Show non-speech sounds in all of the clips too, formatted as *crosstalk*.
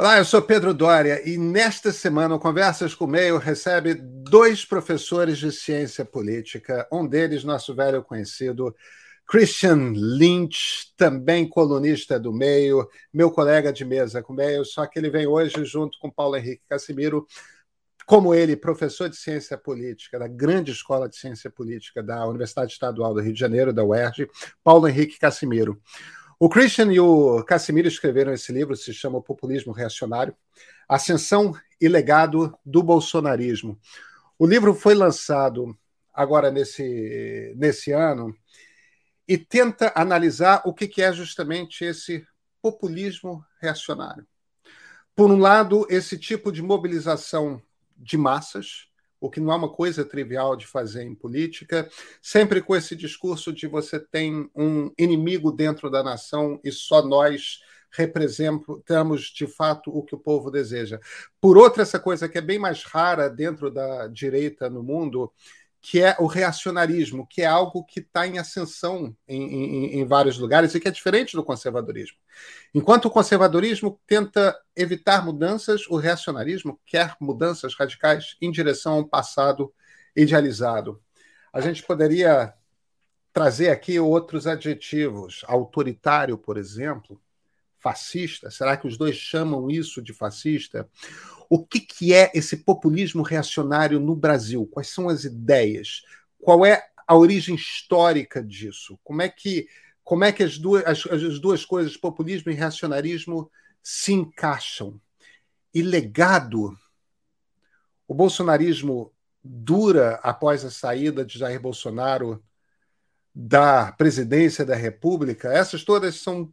Olá, eu sou Pedro Dória e nesta semana o Conversas com o Meio recebe dois professores de ciência política, um deles nosso velho conhecido Christian Lynch, também colunista do Meio, meu colega de mesa com o Meio, só que ele vem hoje junto com Paulo Henrique Casimiro, como ele, professor de ciência política da grande escola de ciência política da Universidade Estadual do Rio de Janeiro, da UERJ, Paulo Henrique Casimiro. O Christian e o Casimiro escreveram esse livro, se chama Populismo Reacionário, Ascensão e Legado do Bolsonarismo. O livro foi lançado agora nesse, nesse ano e tenta analisar o que é justamente esse populismo reacionário. Por um lado, esse tipo de mobilização de massas, o que não é uma coisa trivial de fazer em política, sempre com esse discurso de você tem um inimigo dentro da nação e só nós representamos de fato o que o povo deseja. Por outra, essa coisa que é bem mais rara dentro da direita no mundo, que é o reacionarismo, que é algo que está em ascensão em, em, em, vários lugares e que é diferente do conservadorismo. Enquanto o conservadorismo tenta evitar mudanças, o reacionarismo quer mudanças radicais em direção a um passado idealizado. A gente poderia trazer aqui outros adjetivos. Autoritário, por exemplo, fascista. Será que os dois chamam isso de fascista? O que, que é esse populismo reacionário no Brasil? Quais são as ideias? Qual é a origem histórica disso? Como é que, como é que as, duas, as, as duas coisas, populismo e reacionarismo, se encaixam? E legado? O bolsonarismo dura após a saída de Jair Bolsonaro da presidência da República? Essas todas são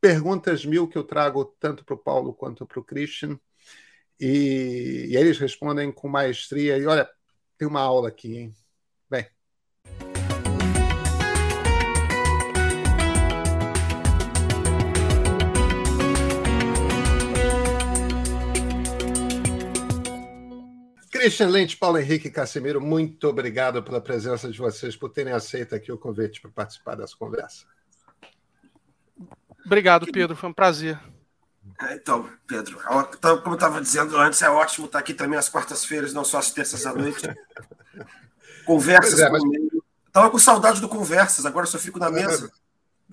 perguntas mil que eu trago tanto para o Paulo quanto para o Christian. E, e eles respondem com maestria. E olha, tem uma aula aqui, hein? Bem. Christian Lente, Paulo Henrique Casimiro, muito obrigado pela presença de vocês, por terem aceito aqui o convite para participar dessa conversa. Obrigado, Pedro, foi um prazer. É, então, Pedro, então, como eu estava dizendo antes, é ótimo estar aqui também às quartas-feiras, não só às terças à noite. *laughs* Conversas é, mas... comigo. Estava com saudade do Conversas, agora só fico na mesa.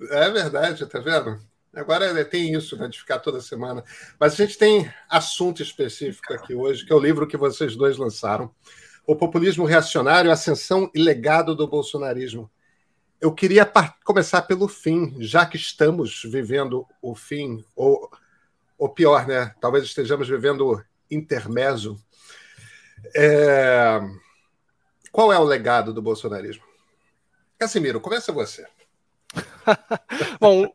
É verdade, tá vendo? Agora tem isso, né, de ficar toda semana. Mas a gente tem assunto específico aqui hoje, que é o livro que vocês dois lançaram: O Populismo Reacionário, Ascensão e Legado do Bolsonarismo. Eu queria começar pelo fim, já que estamos vivendo o fim, ou ou pior, né? Talvez estejamos vivendo intermezzo. É... Qual é o legado do bolsonarismo? Casimiro, começa você. *laughs* bom,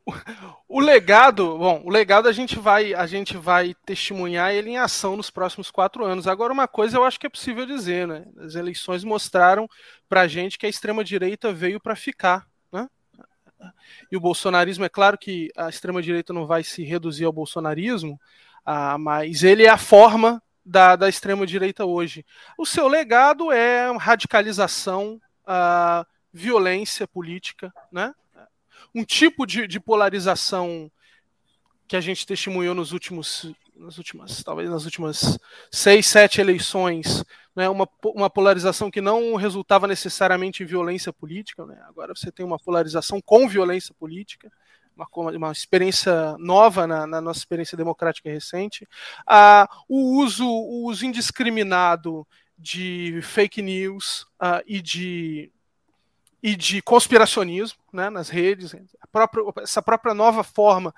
o legado, bom, o legado a gente vai, a gente vai testemunhar ele em ação nos próximos quatro anos. Agora, uma coisa eu acho que é possível dizer, né? As eleições mostraram para a gente que a extrema direita veio para ficar. E o bolsonarismo, é claro que a extrema-direita não vai se reduzir ao bolsonarismo, ah, mas ele é a forma da, da extrema-direita hoje. O seu legado é radicalização, ah, violência política, né? Um tipo de, de polarização que a gente testemunhou nos últimos, nas últimas, talvez nas últimas seis, sete eleições, né, uma, uma polarização que não resultava necessariamente em violência política. Né? Agora você tem uma polarização com violência política, uma, uma experiência nova na, na, nossa experiência democrática recente. Ah, o, uso, o uso indiscriminado de fake news ah, e de e de conspiracionismo né, nas redes, própria, essa própria nova forma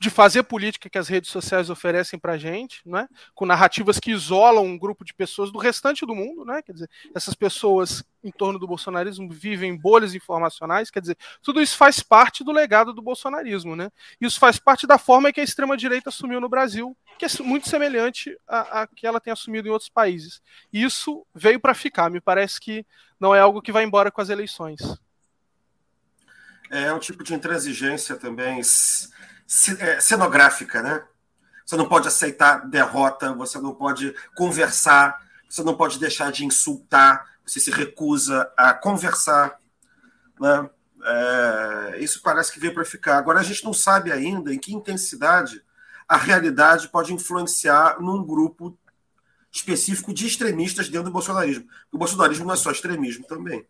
de fazer política que as redes sociais oferecem para a gente, né? com narrativas que isolam um grupo de pessoas do restante do mundo, né? quer dizer, essas pessoas em torno do bolsonarismo vivem bolhas informacionais, quer dizer, tudo isso faz parte do legado do bolsonarismo, né? Isso faz parte da forma que a extrema-direita assumiu no Brasil, que é muito semelhante à, à que ela tem assumido em outros países. E isso veio para ficar, me parece que não é algo que vai embora com as eleições. É um tipo de intransigência também cenográfica, né? Você não pode aceitar derrota, você não pode conversar, você não pode deixar de insultar, você se recusa a conversar, né? É, isso parece que veio para ficar. Agora a gente não sabe ainda em que intensidade a realidade pode influenciar num grupo específico de extremistas dentro do bolsonarismo. O bolsonarismo não é só extremismo também.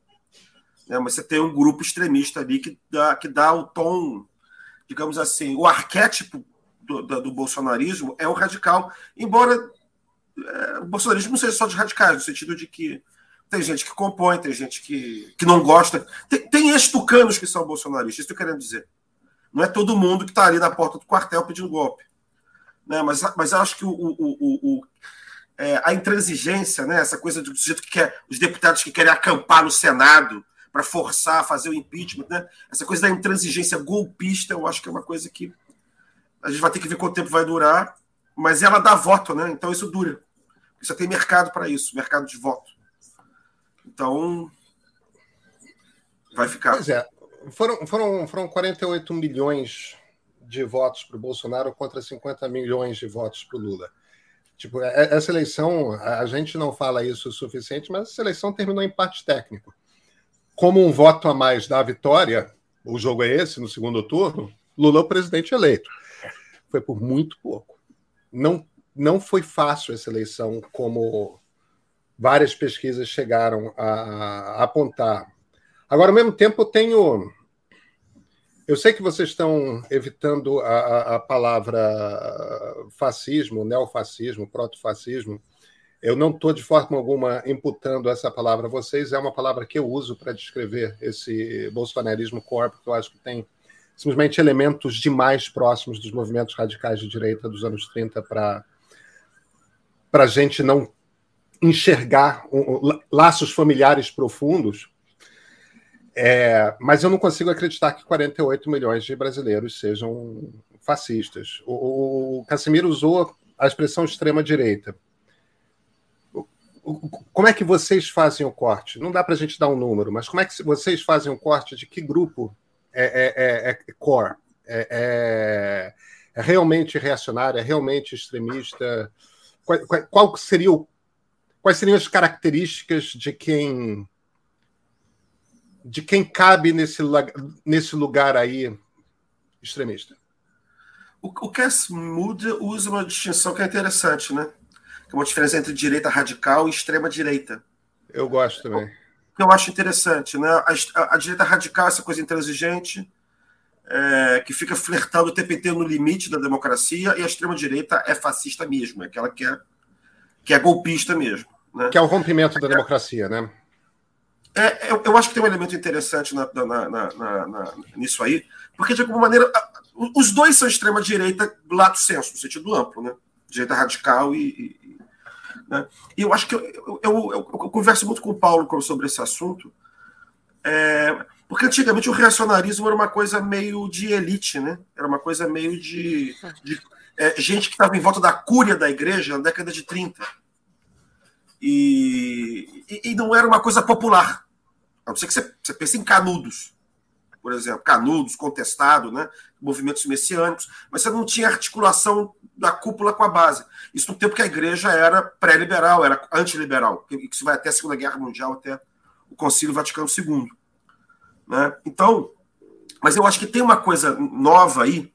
Né? Mas você tem um grupo extremista ali que dá, que dá o tom, digamos assim, o arquétipo do, do, do bolsonarismo é o radical, embora é, o bolsonarismo não seja só de radicais, no sentido de que tem gente que compõe, tem gente que, que não gosta. Tem, tem estucanos que são bolsonaristas, isso que eu quero dizer. Não é todo mundo que está ali na porta do quartel pedindo golpe. Né? Mas, mas acho que o, o, o, o é, a intransigência, né? essa coisa do sujeito que quer, os deputados que querem acampar no Senado para forçar fazer o impeachment, né? essa coisa da intransigência golpista, eu acho que é uma coisa que a gente vai ter que ver quanto tempo vai durar, mas ela dá voto, né? então isso dura. Você tem mercado para isso, mercado de voto. Então, vai ficar. Pois é, foram, foram, foram 48 milhões de votos para o Bolsonaro contra 50 milhões de votos para o Lula. Tipo, é, essa eleição, a gente não fala isso o suficiente, mas essa eleição terminou em empate técnico. Como um voto a mais da vitória, o jogo é esse, no segundo turno, Lula é o presidente eleito. Foi por muito pouco. Não, não foi fácil essa eleição, como várias pesquisas chegaram a, a apontar. Agora, ao mesmo tempo, eu tenho eu sei que vocês estão evitando a, a palavra fascismo, neofascismo, protofascismo. Eu não estou de forma alguma imputando essa palavra a vocês, é uma palavra que eu uso para descrever esse bolsonarismo corpo, que eu acho que tem simplesmente elementos demais próximos dos movimentos radicais de direita dos anos 30 para a gente não enxergar laços familiares profundos é, mas eu não consigo acreditar que 48 milhões de brasileiros sejam fascistas. O, o Casimiro usou a expressão extrema-direita. Como é que vocês fazem o corte? Não dá para a gente dar um número, mas como é que vocês fazem o corte de que grupo é, é, é, é core? É, é, é, realmente reacionário? É realmente extremista? Qual, qual seria o, quais seriam as características de quem de quem cabe nesse, nesse lugar aí extremista? O, o Cass Mood usa uma distinção que é interessante, né? Que é uma diferença entre direita radical e extrema direita. Eu gosto também. Que eu acho interessante, né? A, a, a direita radical é essa coisa intransigente, é, que fica flertando o tempo inteiro no limite da democracia, e a extrema direita é fascista mesmo, é aquela que é, que é golpista mesmo. Né? Que é o rompimento da democracia, né? É, eu, eu, acho que tem um elemento interessante na, na, na, nisso aí, porque, de alguma maneira, os dois são extrema-direita, lato senso, no sentido amplo, né? Direita radical e. né? E eu acho que eu, eu, eu, eu, converso muito com o Paulo sobre esse assunto, é, porque antigamente o reacionarismo era uma coisa meio de elite, né? Era uma coisa meio de, de é, gente que estava em volta da cúria da igreja na década de 30. E, e, e, não era uma coisa popular. A não ser que você, você pense em canudos, por exemplo, canudos, contestado, né? movimentos messiânicos, mas você não tinha articulação da cúpula com a base. Isso no tempo que a igreja era pré-liberal, era antiliberal. Isso vai até a Segunda Guerra Mundial, até o Concílio Vaticano II. Né? Então, mas eu acho que tem uma coisa nova aí,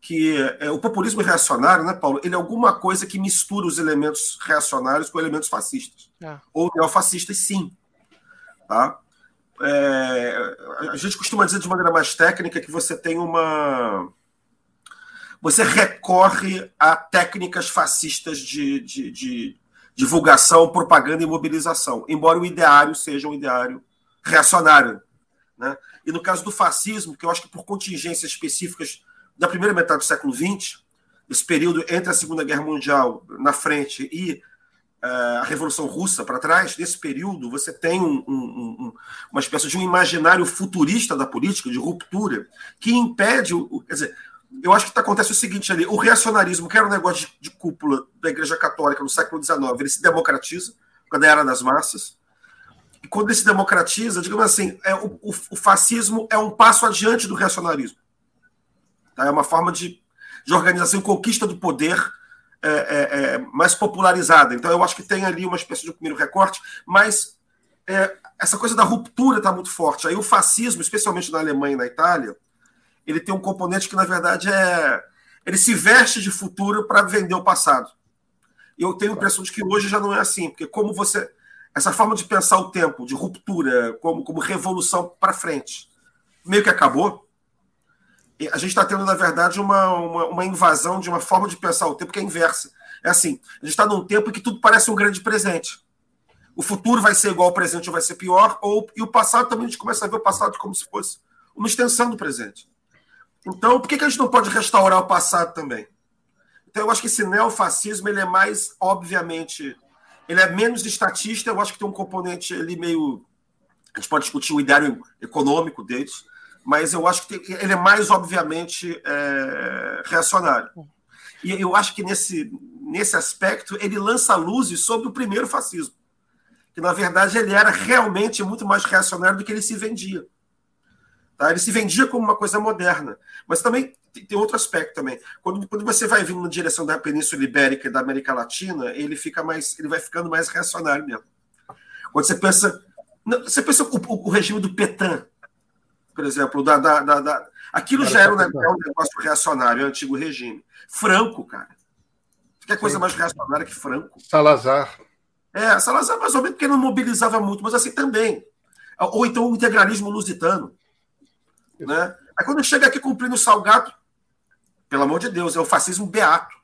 que é, o populismo reacionário, né, Paulo? Ele é alguma coisa que mistura os elementos reacionários com elementos fascistas. É. Ou neofascistas, sim. Tá? É, a gente costuma dizer de maneira mais técnica que você tem uma. Você recorre a técnicas fascistas de, de, de divulgação, propaganda e mobilização, embora o ideário seja um ideário reacionário. Né? E no caso do fascismo, que eu acho que por contingências específicas da primeira metade do século XX, esse período entre a Segunda Guerra Mundial na frente e a Revolução Russa para trás, nesse período, você tem um, um, um, uma espécie de um imaginário futurista da política, de ruptura, que impede. Quer dizer, eu acho que acontece o seguinte ali: o reacionarismo, que era um negócio de, de cúpula da Igreja Católica no século XIX, ele se democratiza, quando era das massas. E quando ele se democratiza, digamos assim, é, o, o, o fascismo é um passo adiante do reacionarismo. Tá? É uma forma de, de organização e conquista do poder é, é, é, mais popularizada. Então, eu acho que tem ali uma espécie de primeiro recorte, mas é, essa coisa da ruptura está muito forte. Aí o fascismo, especialmente na Alemanha e na Itália, ele tem um componente que, na verdade, é, ele se veste de futuro para vender o passado. Eu tenho a impressão de que hoje já não é assim, porque como você. Essa forma de pensar o tempo, de ruptura, como, como revolução para frente, meio que acabou. A gente está tendo, na verdade, uma, uma, uma, invasão de uma forma de pensar o tempo que é inversa. É assim: a gente está num tempo em que tudo parece um grande presente. O futuro vai ser igual ao presente ou vai ser pior, ou, e o passado também a gente começa a ver o passado como se fosse uma extensão do presente. Então, por que, que a gente não pode restaurar o passado também? Então, eu acho que esse neofascismo ele é mais, obviamente, ele é menos estatista. Eu acho que tem um componente ali meio. A gente pode discutir o ideário econômico deles, mas eu acho que tem, ele é mais, obviamente, é, reacionário. E eu acho que nesse, nesse aspecto ele lança luzes sobre o primeiro fascismo, que na verdade ele era realmente muito mais reacionário do que ele se vendia. Tá? Ele se vendia como uma coisa moderna. Mas também tem outro aspecto também. Quando, quando você vai vindo na direção da Península Ibérica e da América Latina, ele fica mais, ele vai ficando mais reacionário mesmo. Quando você pensa, você pensa o, o, regime do Petain, por exemplo, da, da, da, da aquilo já era um, um negócio reacionário, o antigo regime. Franco, cara. Que coisa mais reacionária que Franco? Salazar. É, Salazar mais ou menos porque não mobilizava muito, mas assim também. Ou então o integralismo lusitano. Né? Aí quando chega aqui cumprindo o salgado, pelo amor de Deus, é o fascismo beato.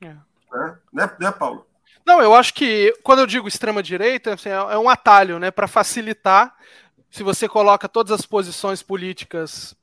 É. Né? Né, né, Paulo? Não, eu acho que quando eu digo extrema-direita, assim, é, é um atalho, né? Para facilitar, se você coloca todas as posições políticas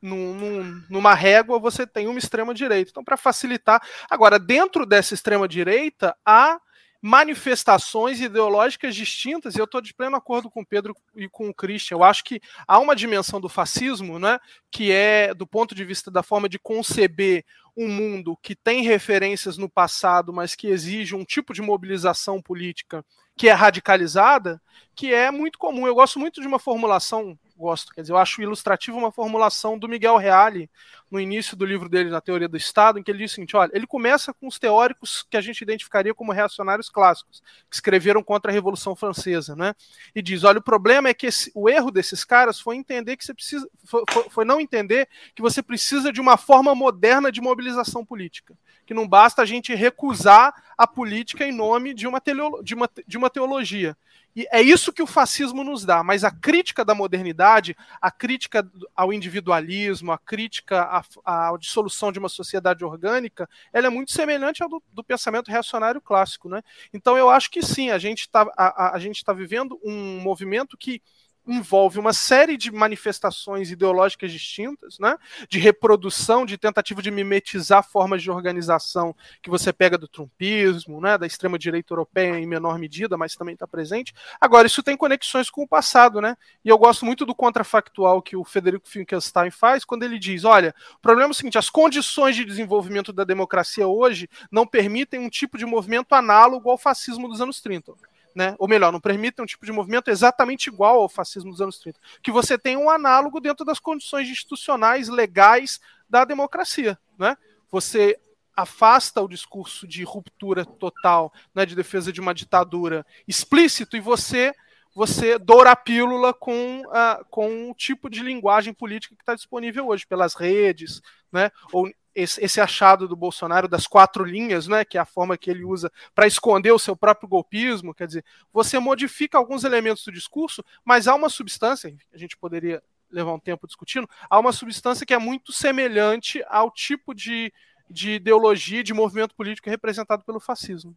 num, num, numa régua, você tem uma extrema-direita. Então, para facilitar. Agora, dentro dessa extrema-direita, há manifestações ideológicas distintas, e eu estou de pleno acordo com o Pedro e com o Christian. Eu acho que há uma dimensão do fascismo, né, que é, do ponto de vista da forma de conceber um mundo que tem referências no passado, mas que exige um tipo de mobilização política que é radicalizada, que é muito comum. Eu gosto muito de uma formulação gosto. Quer dizer, eu acho ilustrativo uma formulação do Miguel Reale no início do livro dele, na Teoria do Estado, em que ele diz o seguinte: olha, ele começa com os teóricos que a gente identificaria como reacionários clássicos, que escreveram contra a Revolução Francesa, né? E diz: olha, o problema é que esse, o erro desses caras foi entender que você precisa, foi, foi não entender que você precisa de uma forma moderna de mobilização política, que não basta a gente recusar a política em nome de uma, de uma, de uma teologia. E é isso que o fascismo nos dá, mas a crítica da modernidade, a crítica ao individualismo, a crítica à, à dissolução de uma sociedade orgânica, ela é muito semelhante ao do, do pensamento reacionário clássico. Né? Então eu acho que sim, a gente está tá vivendo um movimento que envolve uma série de manifestações ideológicas distintas, né? de reprodução, de tentativa de mimetizar formas de organização que você pega do trumpismo, né? da extrema-direita europeia em menor medida, mas também está presente. Agora, isso tem conexões com o passado, né? e eu gosto muito do contrafactual que o Federico Finkelstein faz, quando ele diz, olha, o problema é o seguinte, as condições de desenvolvimento da democracia hoje não permitem um tipo de movimento análogo ao fascismo dos anos 30 né? ou melhor, não permitem um tipo de movimento exatamente igual ao fascismo dos anos 30, que você tem um análogo dentro das condições institucionais legais da democracia. Né? Você afasta o discurso de ruptura total, né, de defesa de uma ditadura explícito, e você você doura a pílula com, uh, com o tipo de linguagem política que está disponível hoje, pelas redes, né, ou esse, esse, achado do Bolsonaro das quatro linhas, né, que é a forma que ele usa para esconder o seu próprio golpismo, quer dizer, você modifica alguns elementos do discurso, mas há uma substância, a gente poderia levar um tempo discutindo, há uma substância que é muito semelhante ao tipo de, de ideologia, de movimento político representado pelo fascismo.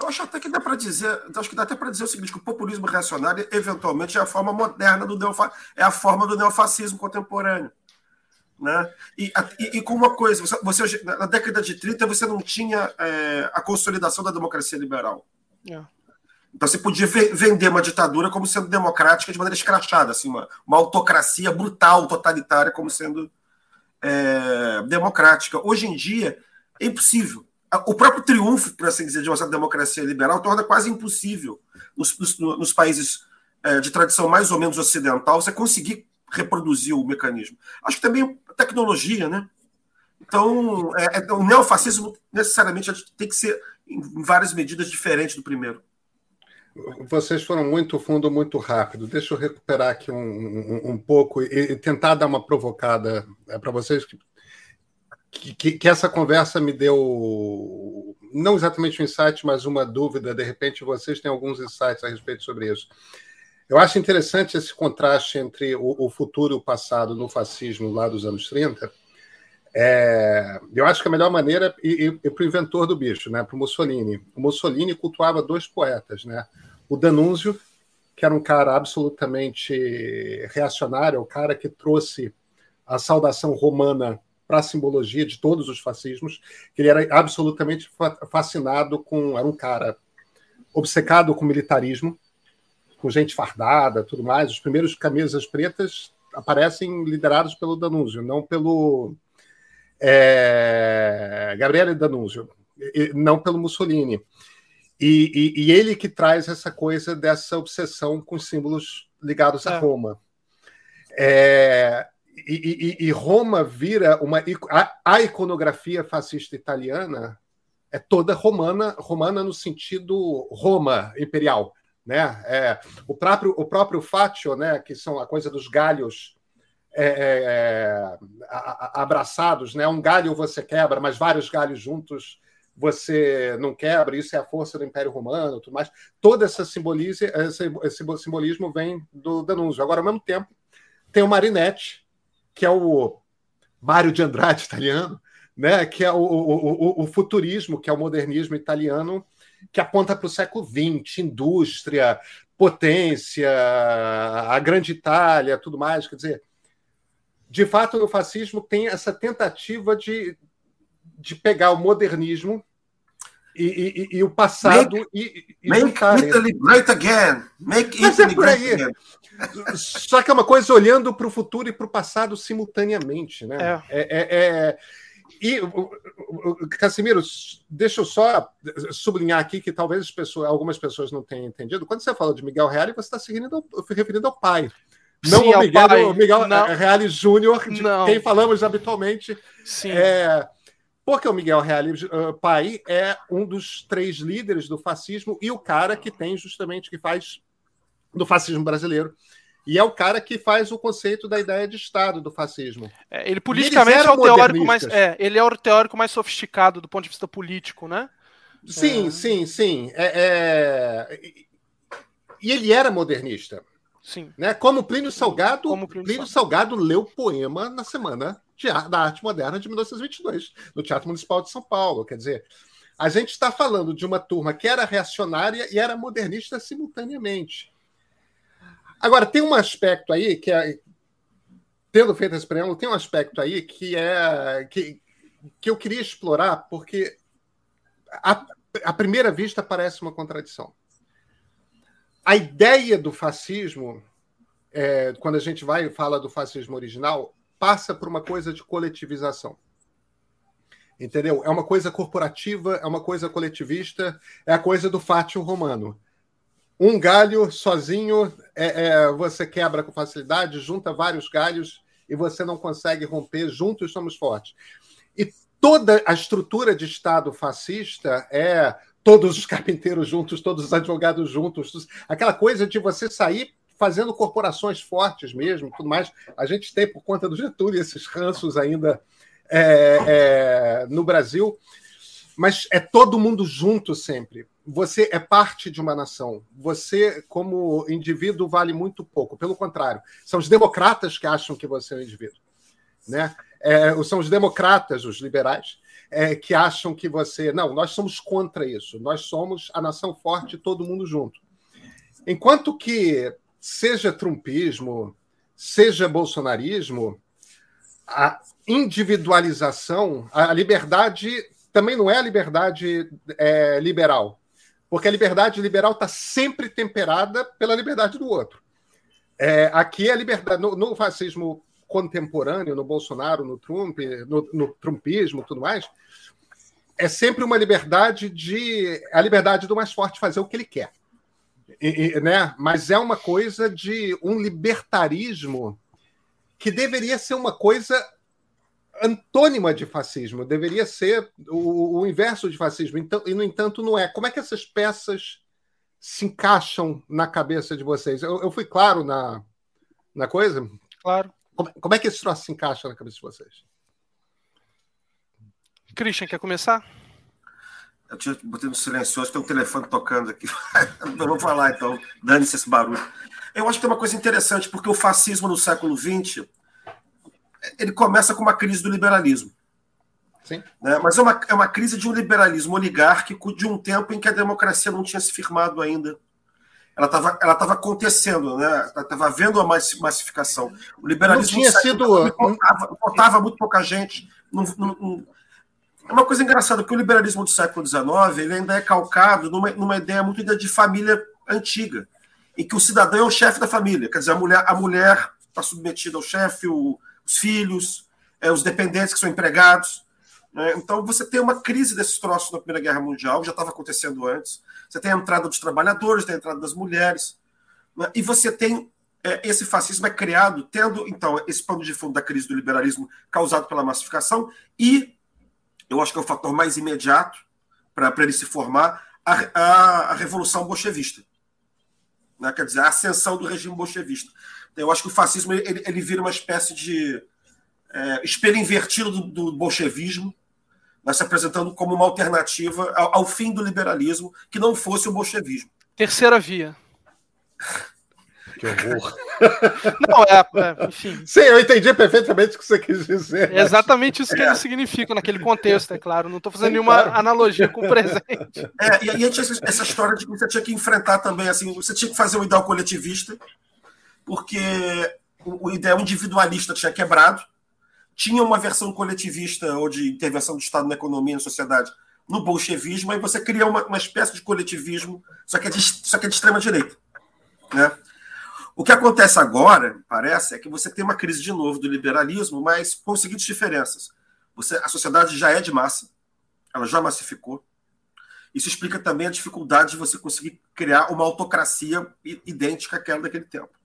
Eu acho até que dá para dizer, acho que dá até para dizer o seguinte, que o populismo reacionário eventualmente é a forma moderna do neofa, é a forma do neofascismo contemporâneo. Né? E, e, e, com uma coisa, você, você, na década de 30 você não tinha é, a consolidação da democracia liberal. É. Então você podia vender uma ditadura como sendo democrática de maneira escrachada, assim, uma, uma autocracia brutal, totalitária, como sendo é, democrática. Hoje em dia é impossível. O próprio triunfo, por assim dizer, de uma democracia liberal torna quase impossível nos, nos, nos países é, de tradição mais ou menos ocidental você conseguir reproduzir o mecanismo. Acho que também tecnologia, né? Então, é, é, o neofascismo necessariamente tem que ser em várias medidas diferentes do primeiro. Vocês foram muito fundo, muito rápido. Deixa eu recuperar aqui um, um, um pouco e, e, tentar dar uma provocada é, para vocês. que, que, essa conversa me deu, não exatamente um insight, mas uma dúvida. De repente, vocês têm alguns insights a respeito sobre isso. Eu acho interessante esse contraste entre o, o futuro e o passado no fascismo lá dos anos 30. É, eu acho que a melhor maneira e, e, e para o inventor do bicho, né, para o Mussolini. O Mussolini cultuava dois poetas, né? O Danúncio, que era um cara absolutamente reacionário, o cara que trouxe a saudação romana para a simbologia de todos os fascismos, que ele era absolutamente fascinado com. Era um cara obcecado com militarismo, com gente fardada, tudo mais. Os primeiros camisas pretas aparecem liderados pelo Danúzio, não pelo é, Gabriele Danúzio, não pelo Mussolini. E, e, e, ele que traz essa coisa dessa obsessão com símbolos ligados é. a Roma. É, e, e, Roma vira uma. A, a, iconografia fascista italiana é toda romana, romana no sentido Roma imperial. Né? É, o, próprio, o próprio Faccio, né, que são a coisa dos galhos é, é, é abraçados, né? um galho você quebra, mas vários galhos juntos você não quebra, isso é a força do Império Romano, tudo mais. Todo esse, esse simbolismo vem do Danúncio. Agora, ao mesmo tempo, tem o Marinetti, que é o Mário de Andrade italiano, né? que é o, o, o, o futurismo, que é o modernismo italiano, que aponta para o século XX, indústria, potência, a grande Itália, tudo mais. Quer dizer, de fato, o fascismo tem essa tentativa de, de pegar o modernismo e, e, e o passado make, e, e make Italy great again. Make Mas Italy é por aí. Again. Só que é uma coisa olhando para o futuro e para o passado simultaneamente, né? É. é, é, é... E, Casimiro, deixa eu só sublinhar aqui que talvez pessoas, algumas pessoas não tenham entendido. Quando você fala de Miguel Reale, você está se referindo ao, referindo ao pai. Não Sim, ao Miguel, pai. Miguel não. Reale Júnior, de não. quem falamos habitualmente. Sim. É, porque o Miguel Reale uh, Pai é um dos três líderes do fascismo e o cara que tem justamente que faz do fascismo brasileiro. E é o cara que faz o conceito da ideia de Estado do fascismo. É, ele politicamente é o teórico mais. É, ele é o teórico mais sofisticado do ponto de vista político, né? Sim, é... sim, sim. É, é... E ele era modernista. Sim. Né? Como Plínio Salgado, Como Plínio, Plínio Salgado leu poema na semana da arte moderna de 1922, no Teatro Municipal de São Paulo. Quer dizer, a gente está falando de uma turma que era reacionária e era modernista simultaneamente. Agora, tem um aspecto aí que é. Tendo feito esse preâmbulo, tem um aspecto aí que é. que, que eu queria explorar, porque a, à primeira vista parece uma contradição. A ideia do fascismo, é, quando a gente vai e fala do fascismo original, passa por uma coisa de coletivização. Entendeu? É uma coisa corporativa, é uma coisa coletivista, é a coisa do fátio romano. Um galho sozinho é, é, você quebra com facilidade, junta vários galhos e você não consegue romper. Juntos somos fortes. E toda a estrutura de Estado fascista é todos os carpinteiros juntos, todos os advogados juntos, aquela coisa de você sair fazendo corporações fortes mesmo, tudo mais. A gente tem, por conta do Getúlio, esses ranços ainda é, é, no Brasil, mas é todo mundo junto sempre. Você é parte de uma nação. Você, como indivíduo, vale muito pouco. Pelo contrário, são os democratas que acham que você é um indivíduo. Né? É, são os democratas, os liberais, é, que acham que você. Não, nós somos contra isso. Nós somos a nação forte, todo mundo junto. Enquanto que seja trumpismo, seja bolsonarismo, a individualização, a liberdade também não é a liberdade é, liberal, porque a liberdade liberal está sempre temperada pela liberdade do outro. É, aqui a liberdade no, no, fascismo contemporâneo, no Bolsonaro, no Trump, no, no trumpismo, tudo mais, é sempre uma liberdade de a liberdade do mais forte fazer o que ele quer. E, né? Mas é uma coisa de um libertarismo que deveria ser uma coisa antônima de fascismo, deveria ser o, o inverso de fascismo. Então, e, no entanto, não é. Como é que essas peças se encaixam na cabeça de vocês? Eu, eu fui claro na, na coisa? Claro. Como, como, é que esse troço se encaixa na cabeça de vocês? Christian, quer começar? Eu tinha botei no silencioso, tem um telefone tocando aqui. *laughs* Vamos falar então, dane-se esse barulho. Eu acho que tem uma coisa interessante, porque o fascismo no século XX ele começa com uma crise do liberalismo. Sim. Né? Mas é uma, é uma crise de um liberalismo oligárquico de um tempo em que a democracia não tinha se firmado ainda. Ela estava ela tava acontecendo, né? ela estava havendo a massificação. O liberalismo não tinha sido. Importava, muito pouca gente. Não, não, não... É uma coisa engraçada, porque o liberalismo do século XIX ele ainda é calcado numa, numa ideia muito de família antiga, em que o cidadão é o chefe da família. Quer dizer, a mulher a mulher está submetida ao chefe, o, os filhos, é, os dependentes que são empregados. Né? Então, você tem uma crise desses troços na Primeira Guerra Mundial, já estava acontecendo antes. Você tem a entrada dos trabalhadores, tem a entrada das mulheres. Né? E você tem é, esse fascismo é criado tendo, então, esse pano de fundo da crise do liberalismo causado pela massificação e, eu acho que é o fator mais imediato para ele se formar, a, a, a Revolução Bolchevista. Né? Quer dizer, a ascensão do regime bolchevista. Eu acho que o fascismo ele, ele vira uma espécie de é, espelho invertido do, do bolchevismo, mas se apresentando como uma alternativa ao, ao, fim do liberalismo, que não fosse o bolchevismo. Terceira via. Que horror. *laughs* Não, é, é, enfim. Sim, eu entendi perfeitamente o que você quis dizer. É exatamente isso que é. eles significam naquele contexto, é claro. Não estou fazendo Sim, nenhuma claro. analogia com o presente. É, e aí tinha essa história de que você tinha que enfrentar também, assim, você tinha que fazer um ideal coletivista, porque o ideal individualista tinha quebrado, tinha uma versão coletivista ou de intervenção do Estado na economia e na sociedade no bolchevismo, aí você cria uma, uma espécie de coletivismo, só que é de, só que é de extrema direita. Né? O que acontece agora, parece, é que você tem uma crise de novo do liberalismo, mas com as seguintes diferenças. Você, a sociedade já é de massa, ela já massificou. Isso explica também a dificuldade de você conseguir criar uma autocracia idêntica àquela daquele tempo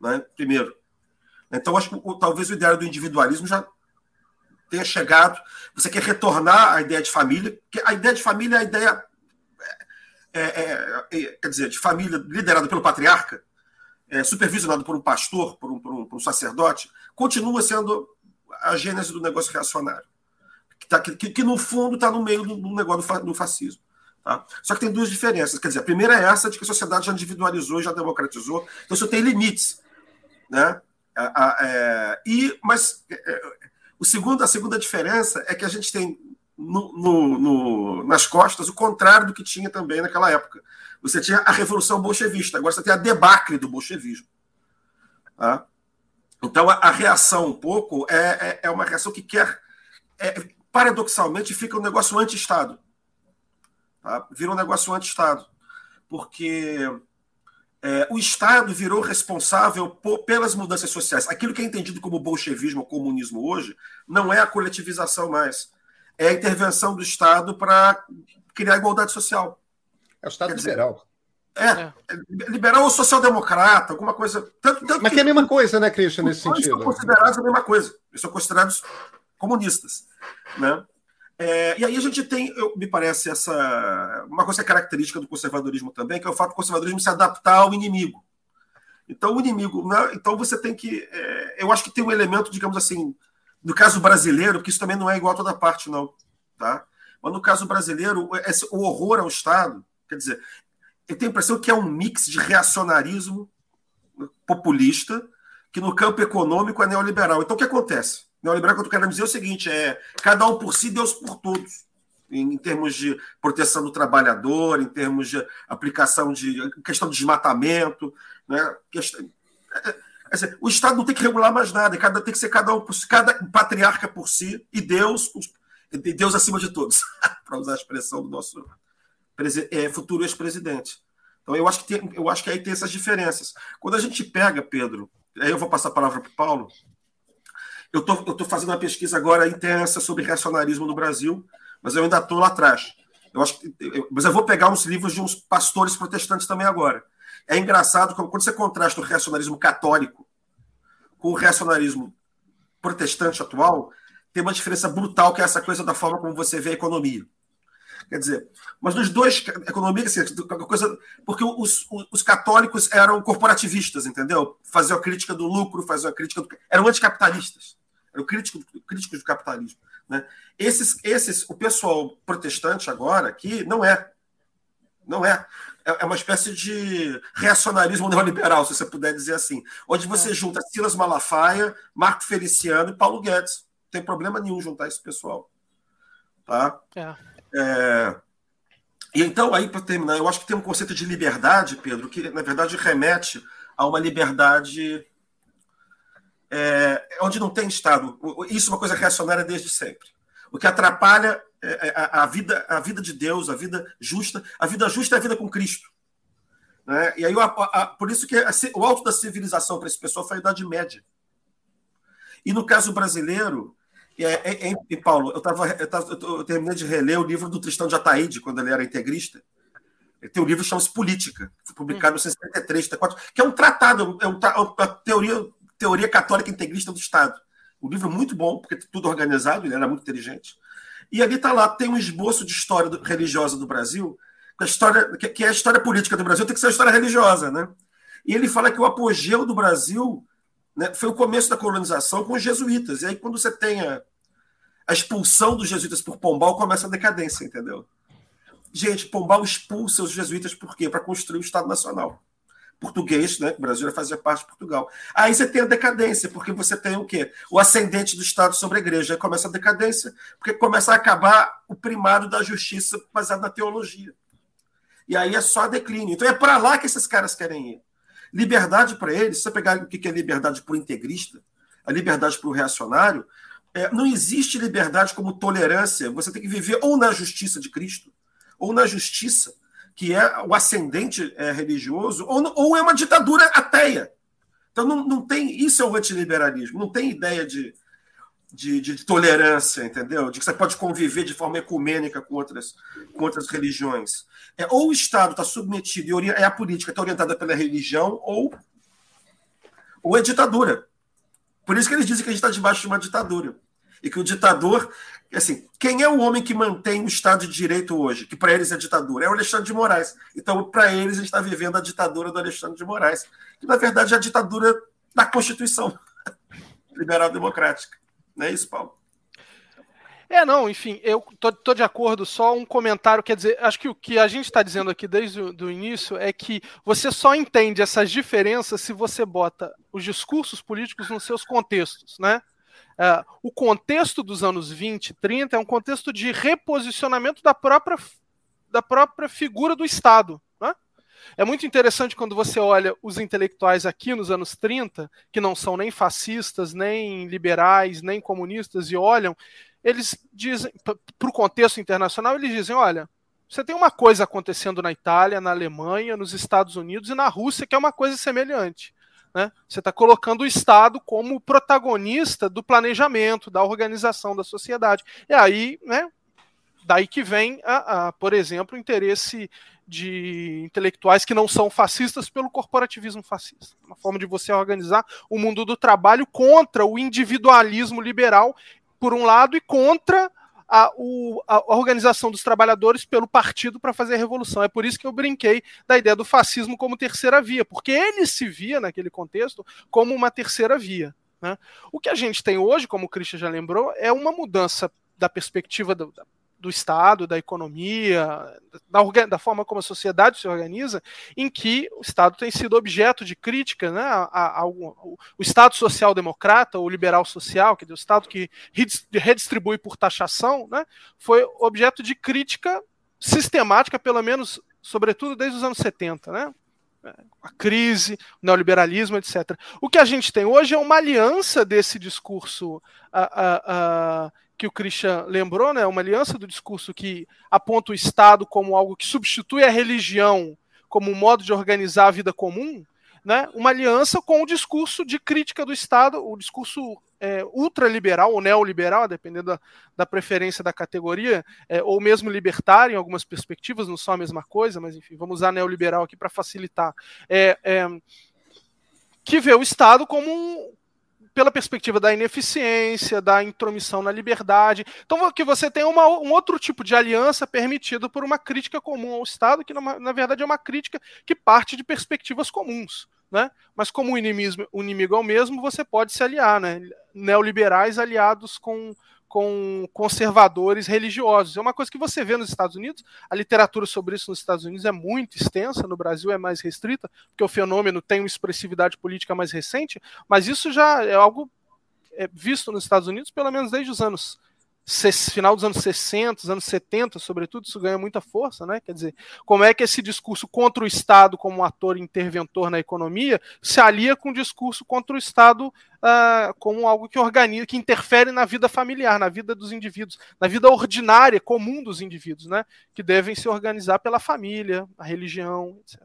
né? primeiro. Então, acho que talvez o ideário do individualismo já tenha chegado. Você quer retornar à ideia de família, que a ideia de família é a ideia, é, é, é, quer dizer, de família liderada pelo patriarca, é, supervisionado por um pastor, por um, por, um, por um, sacerdote, continua sendo a gênese do negócio reacionário, que, tá, que, que no fundo está no meio do, do negócio do fascismo. Tá? Só que tem duas diferenças. Quer dizer, a primeira é essa de que a sociedade já individualizou, já democratizou, então isso tem limites. Né? É, e, mas é, é, o segundo, a segunda diferença é que a gente tem no, no, no, nas costas o contrário do que tinha também naquela época. Você tinha a Revolução Bolchevista, agora você tem a debacle do bolchevismo. Tá? Então, a, a, reação um pouco é, é, é, uma reação que quer, é, paradoxalmente, fica um negócio anti-Estado. Tá? Vira um negócio anti-Estado. Porque é, o Estado virou responsável por, pelas mudanças sociais. Aquilo que é entendido como bolchevismo ou comunismo hoje não é a coletivização mais. É a intervenção do Estado para criar igualdade social. É o Estado Quer liberal. Dizer, é, é, liberal ou social-democrata, alguma coisa. Tanto, tanto Mas que, é a mesma coisa, né, Christian, nesse sentido? São considerados a mesma coisa. Eles são considerados comunistas. Né? É, e aí a gente tem, eu, me parece, essa uma coisa é característica do conservadorismo também, que é o fato do conservadorismo se adaptar ao inimigo. Então, o inimigo. Né? Então, você tem que. É, eu acho que tem um elemento, digamos assim, no caso brasileiro, que isso também não é igual a toda parte, não. Tá? Mas no caso brasileiro, esse, o horror ao Estado, quer dizer, eu tenho a impressão que é um mix de reacionarismo populista, que no campo econômico é neoliberal. Então, o que acontece? Neoliberal que eu quero dizer o seguinte: é cada um por si, Deus por todos. Em, em termos de proteção do trabalhador, em termos de aplicação de questão de desmatamento, né? Questão, é, é, o Estado não tem que regular mais nada, cada, tem que ser cada um por si, cada patriarca por si, e Deus, Deus acima de todos, *laughs* para usar a expressão do nosso é, futuro ex-presidente. Então eu acho, que tem, eu acho que aí tem essas diferenças. Quando a gente pega, Pedro, aí eu vou passar a palavra para o Paulo, eu estou fazendo uma pesquisa agora intensa sobre racionalismo no Brasil, mas eu ainda estou lá atrás. Eu acho eu, mas eu vou pegar uns livros de uns pastores protestantes também agora. É engraçado quando você contrasta o racionalismo católico com o racionalismo protestante atual, tem uma diferença brutal que é essa coisa da forma como você vê a economia. Quer dizer, mas nos dois, economia, assim, coisa, porque os, os católicos eram corporativistas, entendeu? Faziam a crítica do lucro, faziam a crítica do. eram anticapitalistas. Eram críticos, críticos do capitalismo. Né? Esses, esses, o pessoal protestante agora aqui não é. Não é. É, é uma espécie de reacionarismo neoliberal, se você puder dizer assim. Onde você é. junta Silas Malafaia, Marco Feliciano e Paulo Guedes. Não tem problema nenhum juntar esse pessoal. Tá? É. É... E então, aí, para terminar, eu acho que tem um conceito de liberdade, Pedro, que na verdade remete a uma liberdade é, onde não tem Estado. Isso é uma coisa reacionária desde sempre. O que atrapalha é, é, a, a, vida, a vida de Deus, a vida justa. A vida justa é a vida com Cristo. Né? E aí, a, a, por isso que o alto da civilização para esse pessoal foi a Idade Média. E no caso brasileiro, é, é, é, Paulo, eu, tava, eu, tava, eu, terminei de reler o livro do Tristão de Ataíde, quando ele era integrista. Ele tem um livro que chama-se Política, foi publicado em 1973, que é um tratado, é, é uma teoria, teoria católica integrista do Estado. Um livro muito bom, porque tudo organizado, ele era muito inteligente. E ali está lá, tem um esboço de história religiosa do Brasil, a história, que é a história política do Brasil, tem que ser a história religiosa, né? E ele fala que o apogeu do Brasil né, foi o começo da colonização com os jesuítas. E aí, quando você tem a, a expulsão dos jesuítas por Pombal, começa a decadência, entendeu? Gente, Pombal expulsa os jesuítas por quê? Para construir o Estado Nacional português, né? O Brasil fazia parte de Portugal. Aí você tem a decadência, porque você tem o quê? O ascendente do Estado sobre a igreja. Aí começa a decadência, porque começa a acabar o primado da justiça baseado na teologia. E aí é só declínio. Então é para lá que esses caras querem ir. Liberdade para eles, se você pegar o que é liberdade para o integrista, a liberdade para o reacionário, é, não existe liberdade como tolerância. Você tem que viver ou na justiça de Cristo, ou na justiça que é o ascendente é, religioso, ou, ou é uma ditadura ateia. Então não, não tem. Isso é o antiliberalismo, não tem ideia de, de, de, tolerância, entendeu? De que você pode conviver de forma ecumênica com outras, com outras religiões. É, ou o Estado está submetido, e é a política está orientada pela religião, ou, ou é ditadura. Por isso que eles dizem que a gente está debaixo de uma ditadura. E que o ditador assim, quem é o homem que mantém o Estado de Direito hoje? Que para eles é ditadura? É o Alexandre de Moraes. Então, para eles, a gente está vivendo a ditadura do Alexandre de Moraes, que na verdade é a ditadura da Constituição *laughs* liberal democrática. Não é isso, Paulo? É, não, enfim, eu tô, de acordo, só um comentário, quer dizer, acho que o que a gente está dizendo aqui desde o do início é que você só entende essas diferenças se você bota os discursos políticos nos seus contextos, né? Uh, o contexto dos anos 20, 30 é um contexto de reposicionamento da própria, da própria figura do Estado. Né? É muito interessante quando você olha os intelectuais aqui nos anos 30, que não são nem fascistas, nem liberais, nem comunistas, e olham, eles dizem, para o contexto internacional, eles dizem: olha, você tem uma coisa acontecendo na Itália, na Alemanha, nos Estados Unidos e na Rússia que é uma coisa semelhante. Né? Você está colocando o Estado como protagonista do planejamento, da organização da sociedade. E aí, né, daí que vem, a, a, por exemplo, o interesse de intelectuais que não são fascistas pelo corporativismo fascista. Uma forma de você organizar o mundo do trabalho contra o individualismo liberal, por um lado, e contra a, o, a, organização dos trabalhadores pelo partido para fazer a revolução. É por isso que eu brinquei da ideia do fascismo como terceira via, porque ele se via naquele contexto como uma terceira via. Né? O que a gente tem hoje, como o Christian já lembrou, é uma mudança da perspectiva do, do Estado, da economia, da, da, forma como a sociedade se organiza, em que o Estado tem sido objeto de crítica, né, a, a, o Estado social-democrata, o liberal social, que é o Estado que redistribui por taxação, né, foi objeto de crítica sistemática, pelo menos, sobretudo desde os anos 70, né? A crise, o neoliberalismo, etc. O que a gente tem hoje é uma aliança desse discurso que o Christian lembrou, né, uma aliança do discurso que aponta o Estado como algo que substitui a religião como um modo de organizar a vida comum, né, uma aliança com o discurso de crítica do Estado, o discurso é, ultraliberal ou neoliberal, dependendo da, da preferência da categoria, é, ou mesmo libertário em algumas perspectivas, não são a mesma coisa, mas enfim, vamos usar neoliberal aqui para facilitar. É, é, que vê o Estado como um, pela perspectiva da ineficiência, da intromissão na liberdade. Então, que você tem uma, um outro tipo de aliança permitido por uma crítica comum ao Estado, que na, na verdade é uma crítica que parte de perspectivas comuns. Né? Mas como o inimigo, o inimigo é o mesmo, você pode se aliar, né? Neoliberais aliados com, com conservadores religiosos. É uma coisa que você vê nos Estados Unidos, a literatura sobre isso nos Estados Unidos é muito extensa, no Brasil é mais restrita, porque o fenômeno tem uma expressividade política mais recente, mas isso já é algo é, visto nos Estados Unidos pelo menos desde os anos final dos anos 60, anos 70, sobretudo, isso ganha muita força, né? Quer dizer, como é que esse discurso contra o Estado como um ator interventor na economia se alia com o discurso contra o Estado uh, como algo que organiza, que interfere na vida familiar, na vida dos indivíduos, na vida ordinária, comum dos indivíduos, né? Que devem se organizar pela família, a religião, etc.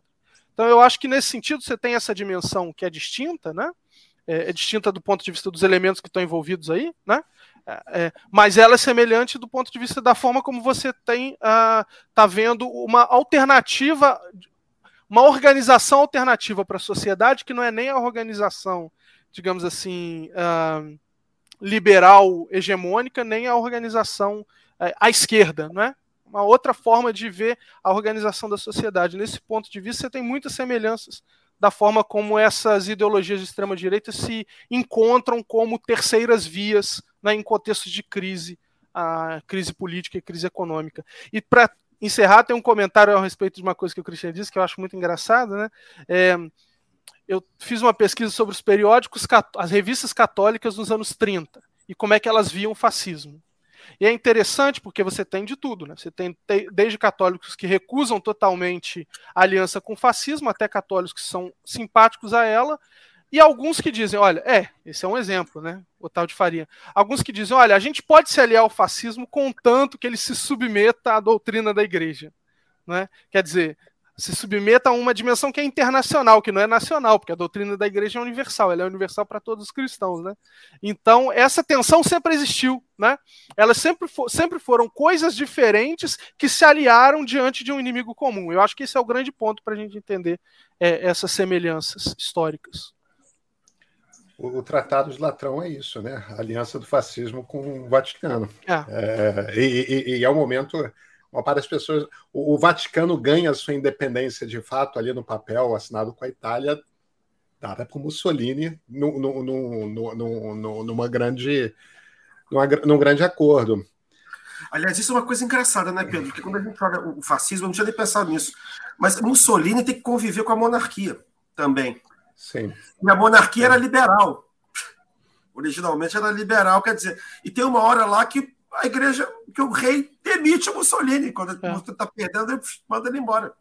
Então, eu acho que nesse sentido você tem essa dimensão que é distinta, né? É, é distinta do ponto de vista dos elementos que estão envolvidos aí, né? É, mas ela é semelhante do ponto de vista da forma como você tem uh, tá vendo uma alternativa, uma organização alternativa para a sociedade que não é nem a organização, digamos assim, uh, liberal hegemônica, nem a organização uh, à esquerda, não é? Uma outra forma de ver a organização da sociedade. Nesse ponto de vista, você tem muitas semelhanças da forma como essas ideologias de extrema direita se encontram como terceiras vias né, em contextos de crise, a crise política e crise econômica. E para encerrar, tem um comentário a respeito de uma coisa que o Christian disse que eu acho muito engraçado, né? É, eu fiz uma pesquisa sobre os periódicos, as revistas católicas nos anos 30 e como é que elas viam o fascismo. E é interessante porque você tem de tudo, né? Você tem desde católicos que recusam totalmente a aliança com o fascismo, até católicos que são simpáticos a ela, e alguns que dizem, olha, é, esse é um exemplo, né? Otávio de Faria. Alguns que dizem, olha, a gente pode se aliar ao fascismo contanto que ele se submeta à doutrina da igreja. Né? Quer dizer, se submeta a uma dimensão que é internacional, que não é nacional, porque a doutrina da igreja é universal, ela é universal para todos os cristãos, né? Então, essa tensão sempre existiu, né? Elas sempre, for, sempre foram coisas diferentes que se aliaram diante de um inimigo comum. Eu acho que esse é o grande ponto para a gente entender é, essas semelhanças históricas. O, o, Tratado de Latrão é isso, né? A aliança do fascismo com o Vaticano. É. É, e, e, e é o momento para as pessoas. O, o, Vaticano ganha sua independência de fato ali no papel assinado com a Itália, dada por Mussolini no, no, no, numa grande, numa, num grande acordo. Aliás, isso é uma coisa engraçada, né, Pedro? Porque quando a gente olha o fascismo, eu não tinha nem pensado nisso. Mas Mussolini tem que conviver com a monarquia também. Sim. E a monarquia era liberal. Originalmente era liberal, quer dizer. E tem uma hora lá que a igreja, que o rei demite o Mussolini. Quando é. você está perdendo, ele manda ele embora.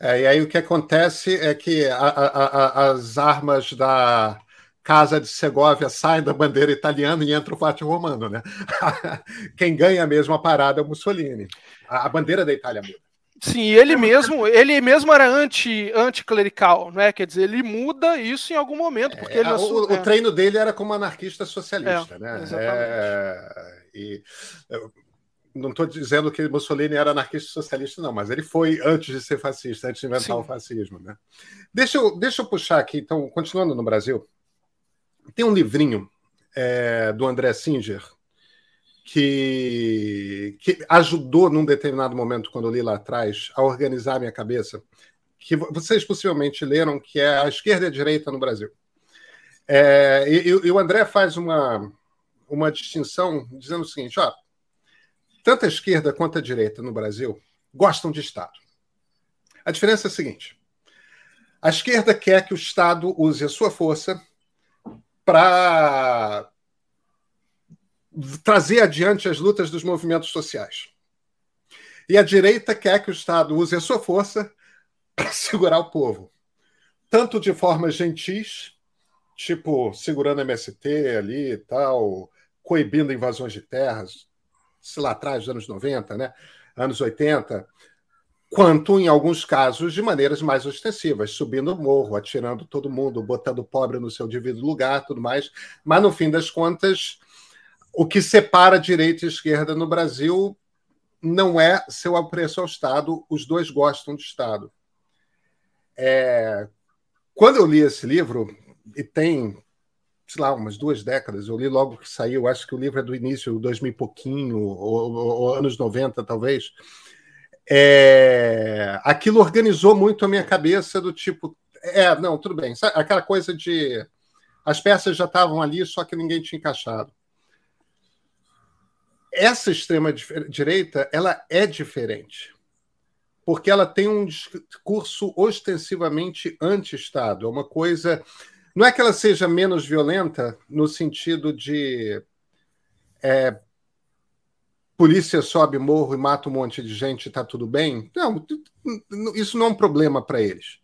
É, e aí o que acontece é que a, a, a, as armas da Casa de Segóvia saem da bandeira italiana e entra o Fátio Romano, né? *laughs* Quem ganha mesmo a parada é o Mussolini. A, bandeira da Itália muda. Sim, ele mesmo, ele mesmo era anti anticlerical, né? Quer dizer, ele muda isso em algum momento, porque é, ele o, o, treino dele era como anarquista socialista, é, né? Exatamente. É, e não estou dizendo que Mussolini era anarquista socialista, não, mas ele foi antes de ser fascista, antes de inventar Sim. o fascismo. Né? Deixa, eu, deixa eu puxar aqui, então, continuando no Brasil, tem um livrinho é, do André Singer que, que ajudou num determinado momento, quando eu li lá atrás, a organizar a minha cabeça, que vocês possivelmente leram, que é A Esquerda e a Direita no Brasil. É, e, e o André faz uma, uma distinção dizendo o seguinte: ó, tanto a esquerda quanto a direita no Brasil gostam de Estado. A diferença é a seguinte: a esquerda quer que o Estado use a sua força para trazer adiante as lutas dos movimentos sociais. E a direita quer que o Estado use a sua força *laughs* para segurar o povo, tanto de forma gentis, tipo segurando MST ali e tal, coibindo invasões de terras, se lá atrás, dos anos 90, né? anos 80, quanto, em alguns casos, de maneiras mais ostensivas, subindo o morro, atirando todo mundo, botando o pobre no seu devido lugar, tudo mais. Mas, no fim das contas, o que separa direita e esquerda no Brasil não é seu apreço ao Estado, os dois gostam de Estado. É... Quando eu li esse livro, e tem sei lá, umas duas décadas. Eu li logo que saiu, acho que o livro é do início, 2000 e pouquinho, ou, ou, anos 90, talvez. É, aquilo organizou muito a minha cabeça do tipo, é, não, tudo bem. Aquela coisa de as peças já estavam ali, só que ninguém tinha encaixado. Essa extrema direita ela é diferente porque ela tem um discurso ostensivamente anti-Estado. É uma coisa. Não é que ela seja menos violenta no sentido de é, polícia sobe morro e mata um monte de gente e está tudo bem. Não, isso não é um problema para eles.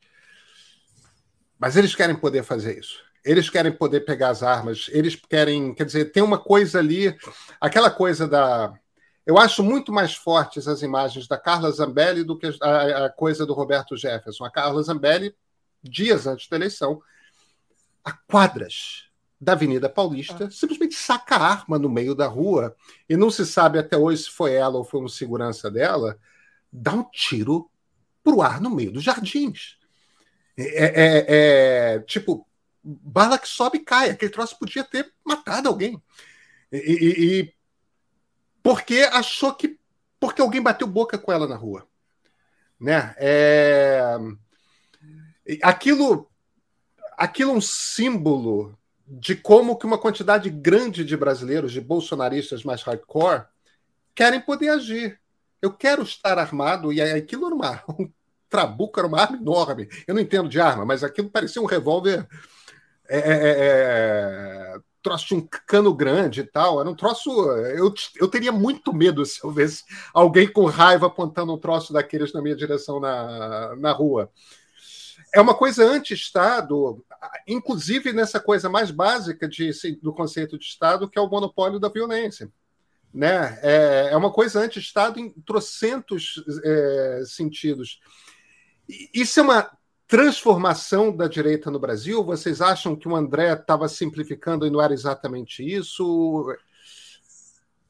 Mas eles querem poder fazer isso. Eles querem poder pegar as armas. Eles querem. Quer dizer, tem uma coisa ali. Aquela coisa da eu acho muito mais fortes as imagens da Carla Zambelli do que a, a coisa do Roberto Jefferson. A Carla Zambelli, dias antes da eleição, a quadras da Avenida Paulista, ah. simplesmente saca a arma no meio da rua e não se sabe até hoje se foi ela ou foi um segurança dela, dá um tiro pro ar no meio dos jardins. É, é, é tipo, bala que sobe e cai. Aquele troço podia ter matado alguém. E, e, e porque achou que. Porque alguém bateu boca com ela na rua. Né? É... Aquilo, aquilo é um símbolo de como que uma quantidade grande de brasileiros, de bolsonaristas mais hardcore, querem poder agir. Eu quero estar armado, e aquilo era uma, *laughs* um trabuco, era uma arma enorme. Eu não entendo de arma, mas aquilo parecia um revólver é, é, é, troço de um cano grande e tal. Era um troço. Eu, eu teria muito medo se eu visse alguém com raiva apontando um troço daqueles na minha direção na, na rua. É uma coisa anti-Estado, inclusive nessa coisa mais básica de, do conceito de Estado, que é o monopólio da violência. Né? É, é uma coisa anti-Estado em trocentos é, sentidos. Isso é uma transformação da direita no Brasil? Vocês acham que o André estava simplificando e não era exatamente isso?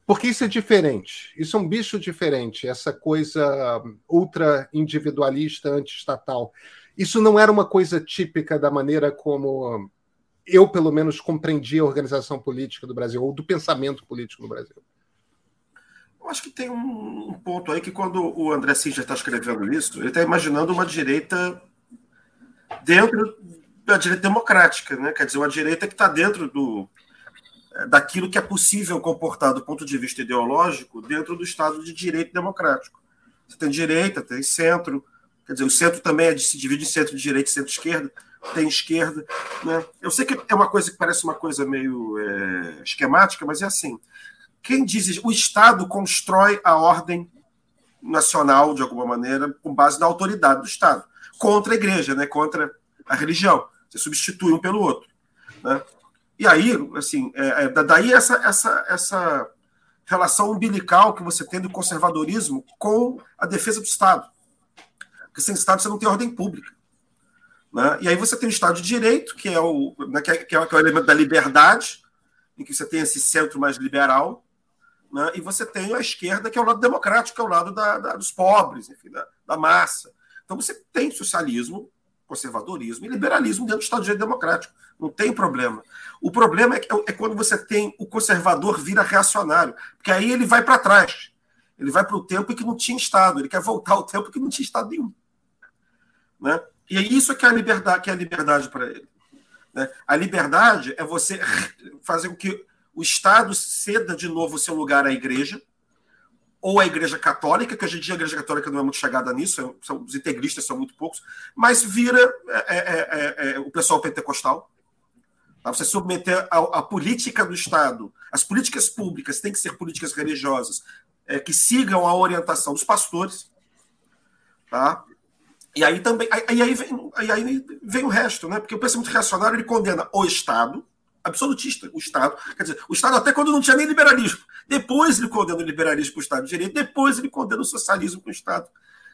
Porque isso é diferente. Isso é um bicho diferente, essa coisa ultra individualista, anti-estatal. Isso não era uma coisa típica da maneira como eu, pelo menos, compreendi a organização política do Brasil, ou do pensamento político no Brasil. Eu acho que tem um ponto aí que, quando o André Singer está escrevendo isso, ele está imaginando uma direita dentro da direita democrática, né? quer dizer, uma direita que está dentro do, é, daquilo que é possível comportar do ponto de vista ideológico dentro do Estado de direito democrático. Você tem direita, tem centro, quer dizer, o centro também é, se divide em centro de direita e centro-esquerda, tem esquerda. Né? Eu sei que é uma coisa que parece uma coisa meio é, esquemática, mas é assim. Quem diz o Estado constrói a ordem nacional, de alguma maneira, com base na autoridade do Estado contra a igreja, né? contra a religião. Você substitui um pelo outro. Né? E aí, assim, é, é, daí essa, essa, essa relação umbilical que você tem do conservadorismo com a defesa do Estado. Porque sem Estado você não tem ordem pública. Né? E aí você tem o Estado de Direito, que é o, né, que, é, que é o elemento da liberdade, em que você tem esse centro mais liberal, né? e você tem a esquerda, que é o lado democrático, que é o lado da, da, dos pobres, enfim, da, da massa. Então você tem socialismo, conservadorismo e liberalismo dentro do Estado de Direito Democrático. Não tem problema. O problema é, é quando você tem o conservador vira reacionário, porque aí ele vai para trás. Ele vai para o tempo em que não tinha Estado, ele quer voltar ao tempo que não tinha Estado nenhum. Né? E é isso que é a liberdade, que é a liberdade para ele. Né? A liberdade é você fazer com que o Estado ceda de novo o seu lugar à igreja, ou a Igreja Católica, que hoje em dia a Igreja Católica não é muito chegada nisso, é são, os integristas são muito poucos, mas vira é, é, é, é o pessoal pentecostal. Para você submeter a, a, política do Estado, as políticas públicas têm que ser políticas religiosas é, que sigam a orientação dos pastores. Tá? E aí também. Aí, aí, vem, aí vem o resto, né? Porque o pensamento reacionário ele condena o Estado absolutista, o Estado. Quer dizer, o Estado até quando não tinha nem liberalismo. Depois ele condena o liberalismo com o Estado de Direito, depois ele condena o socialismo com o Estado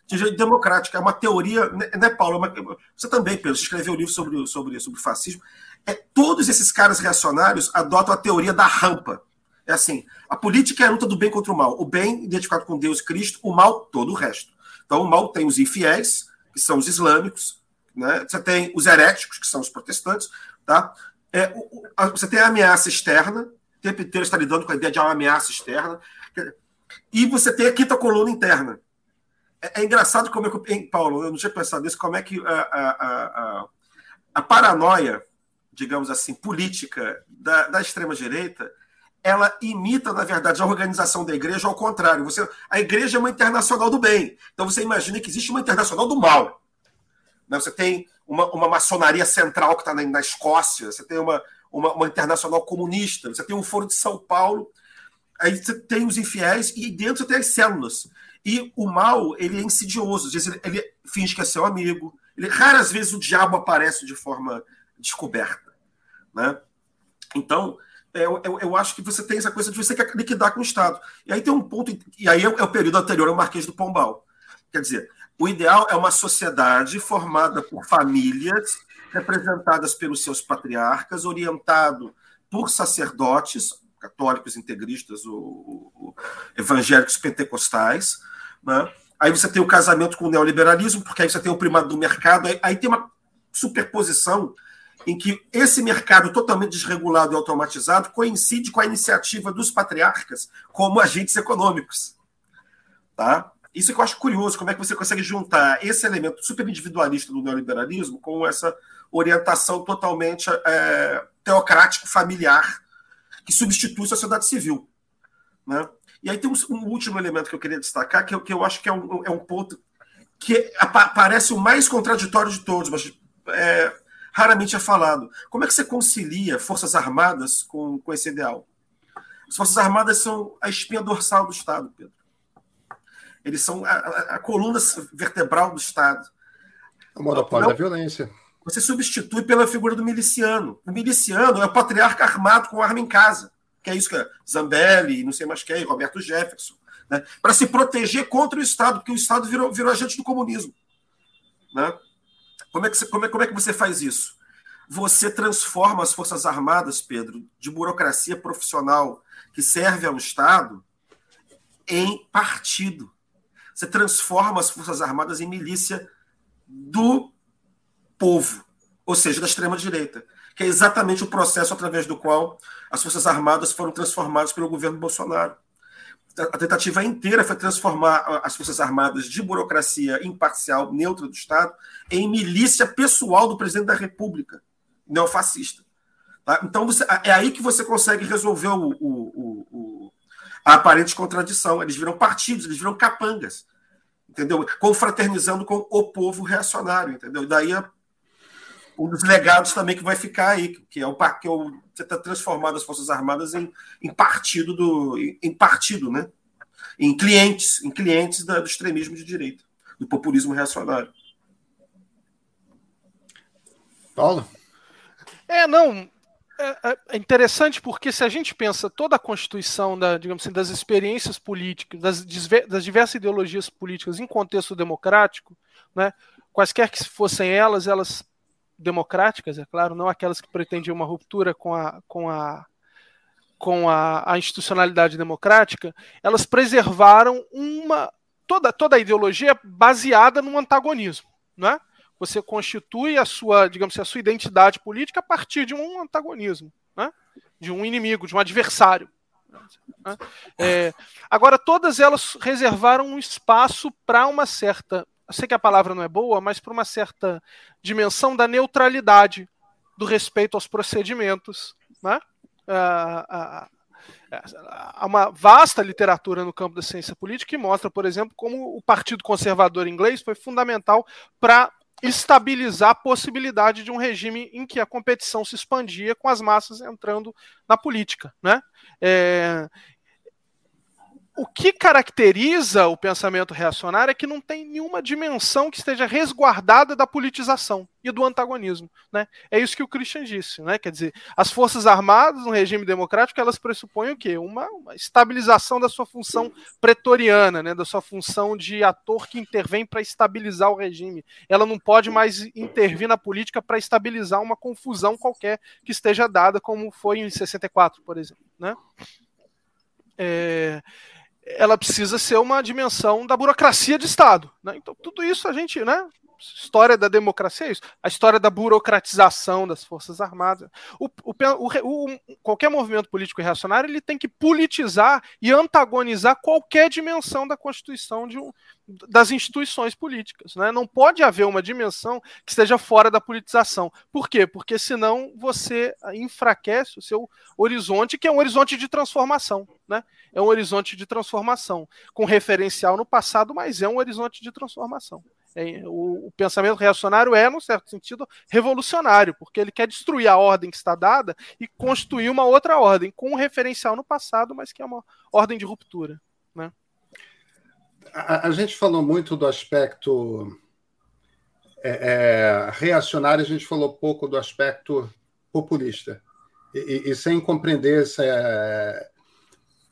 de direito democrático. É uma teoria, né, né Paulo? É uma, você também, Pedro, escreveu um livro sobre, sobre, sobre fascismo. É, todos esses caras reacionários adotam a teoria da rampa. É assim, a política é a luta do bem contra o mal. O bem identificado com Deus Cristo, o mal, todo o resto. Então, o mal tem os infiéis, que são os islâmicos, né? você tem os heréticos, que são os protestantes, tá? É, você tem a ameaça externa, o tempo inteiro está lidando com a ideia de uma ameaça externa, e você tem a quinta coluna interna. É, é engraçado como é que, hein, Paulo, eu não tinha pensado nisso, como é que a, a, a, a paranoia, digamos assim, política da, da extrema-direita ela imita, na verdade, a organização da igreja ao contrário. Você, a igreja é uma internacional do bem. Então você imagina que existe uma internacional do mal. Né? Você tem uma, uma maçonaria central que está na, na, Escócia, você tem uma, uma, uma, internacional comunista, você tem um Foro de São Paulo, aí você tem os infiéis e dentro você tem as células. E o mal, ele é insidioso. Às vezes ele, ele finge que é seu amigo. Ele, raras vezes o diabo aparece de forma descoberta. Né? Então, eu, eu, eu, acho que você tem essa coisa de você quer liquidar com o Estado. E aí tem um ponto, e aí é, é o período anterior ao Marquês do Pombal. Quer dizer, o ideal é uma sociedade formada por famílias representadas pelos seus patriarcas, orientado por sacerdotes, católicos integristas ou, evangélicos pentecostais. Né? Aí você tem o casamento com o neoliberalismo, porque aí você tem o primado do mercado, aí, aí tem uma superposição em que esse mercado totalmente desregulado e automatizado coincide com a iniciativa dos patriarcas como agentes econômicos. Tá? Isso que eu acho curioso, como é que você consegue juntar esse elemento super individualista do neoliberalismo com essa orientação totalmente é, teocrático, familiar, que substitui a sociedade civil. Né? E aí tem um, um, último elemento que eu queria destacar, que eu, que eu acho que é um, é um ponto que parece o mais contraditório de todos, mas é, raramente é falado. Como é que você concilia Forças Armadas com, com esse ideal? As Forças Armadas são a espinha dorsal do Estado, Pedro. Eles são a, a, a coluna vertebral do Estado. O monopólio da violência. Você substitui pela figura do miliciano. O miliciano é o patriarca armado com arma em casa. Que é isso que é Zambelli, não sei mais quem, Roberto Jefferson. Né? Para se proteger contra o Estado, porque o Estado virou, virou agente do comunismo. Né? Como é, que você, como, é, como é que você faz isso? Você transforma as Forças Armadas, Pedro, de burocracia profissional que serve ao Estado, em partido. Você transforma as Forças Armadas em milícia do povo, ou seja, da extrema-direita, que é exatamente o processo através do qual as Forças Armadas foram transformadas pelo governo Bolsonaro a tentativa inteira foi transformar as Forças Armadas de burocracia imparcial, neutra do Estado, em milícia pessoal do presidente da República, neofascista. Tá? Então, você, é aí que você consegue resolver o, o, o, a aparente contradição. Eles viram partidos, eles viram capangas, entendeu? Confraternizando com o povo reacionário, entendeu? E daí um dos legados também que vai ficar aí, que é o que é o, você está transformando as Forças Armadas em, em partido do em partido, né? Em clientes, em clientes da, do extremismo de direita, do populismo reacionário. Paulo? É, não. É, é interessante porque se a gente pensa toda a constituição da, digamos assim, das experiências políticas, das, das diversas ideologias políticas em contexto democrático, né, quaisquer que fossem elas, elas democráticas, é claro, não aquelas que pretendiam uma ruptura com a, com a, com a, a institucionalidade democrática, elas preservaram uma toda, toda a ideologia baseada no antagonismo, não é? Você constitui a sua, digamos assim, a sua identidade política a partir de um antagonismo, né? de um inimigo, de um adversário. Né? É, agora, todas elas reservaram um espaço para uma certa eu sei que a palavra não é boa, mas para uma certa dimensão da neutralidade do respeito aos procedimentos. Né? uma vasta literatura no campo da ciência política que mostra, por exemplo, como o Partido Conservador inglês foi fundamental para estabilizar a possibilidade de um regime em que a competição se expandia com as massas entrando na política. Né? É, o que caracteriza o pensamento reacionário é que não tem nenhuma dimensão que esteja resguardada da politização e do antagonismo. Né? É isso que o Christian disse. Né? Quer dizer, as Forças Armadas, no regime democrático, elas pressupõem o quê? Uma, uma estabilização da sua função pretoriana, né? da sua função de ator que intervém para estabilizar o regime. Ela não pode mais intervir na política para estabilizar uma confusão qualquer que esteja dada, como foi em 64, por exemplo. Né? É, ela precisa ser uma dimensão da burocracia de Estado. Né? Então, tudo isso a gente, né? História da democracia é isso. A história da burocratização das Forças Armadas. O, o, o, qualquer movimento político reacionário ele tem que politizar e antagonizar qualquer dimensão da Constituição de um, das instituições políticas. Né? Não pode haver uma dimensão que esteja fora da politização. Por quê? Porque senão você enfraquece o seu horizonte, que é um horizonte de transformação. Né? É um horizonte de transformação, com referencial no passado, mas é um horizonte de transformação. É, o, o, pensamento reacionário é, num certo sentido, revolucionário, porque ele quer destruir a ordem que está dada e construir uma outra ordem, com um referencial no passado, mas que é uma ordem de ruptura. Né? A, a gente falou muito do aspecto é, é, reacionário, a gente falou pouco do aspecto populista. E, e, e sem compreender essa,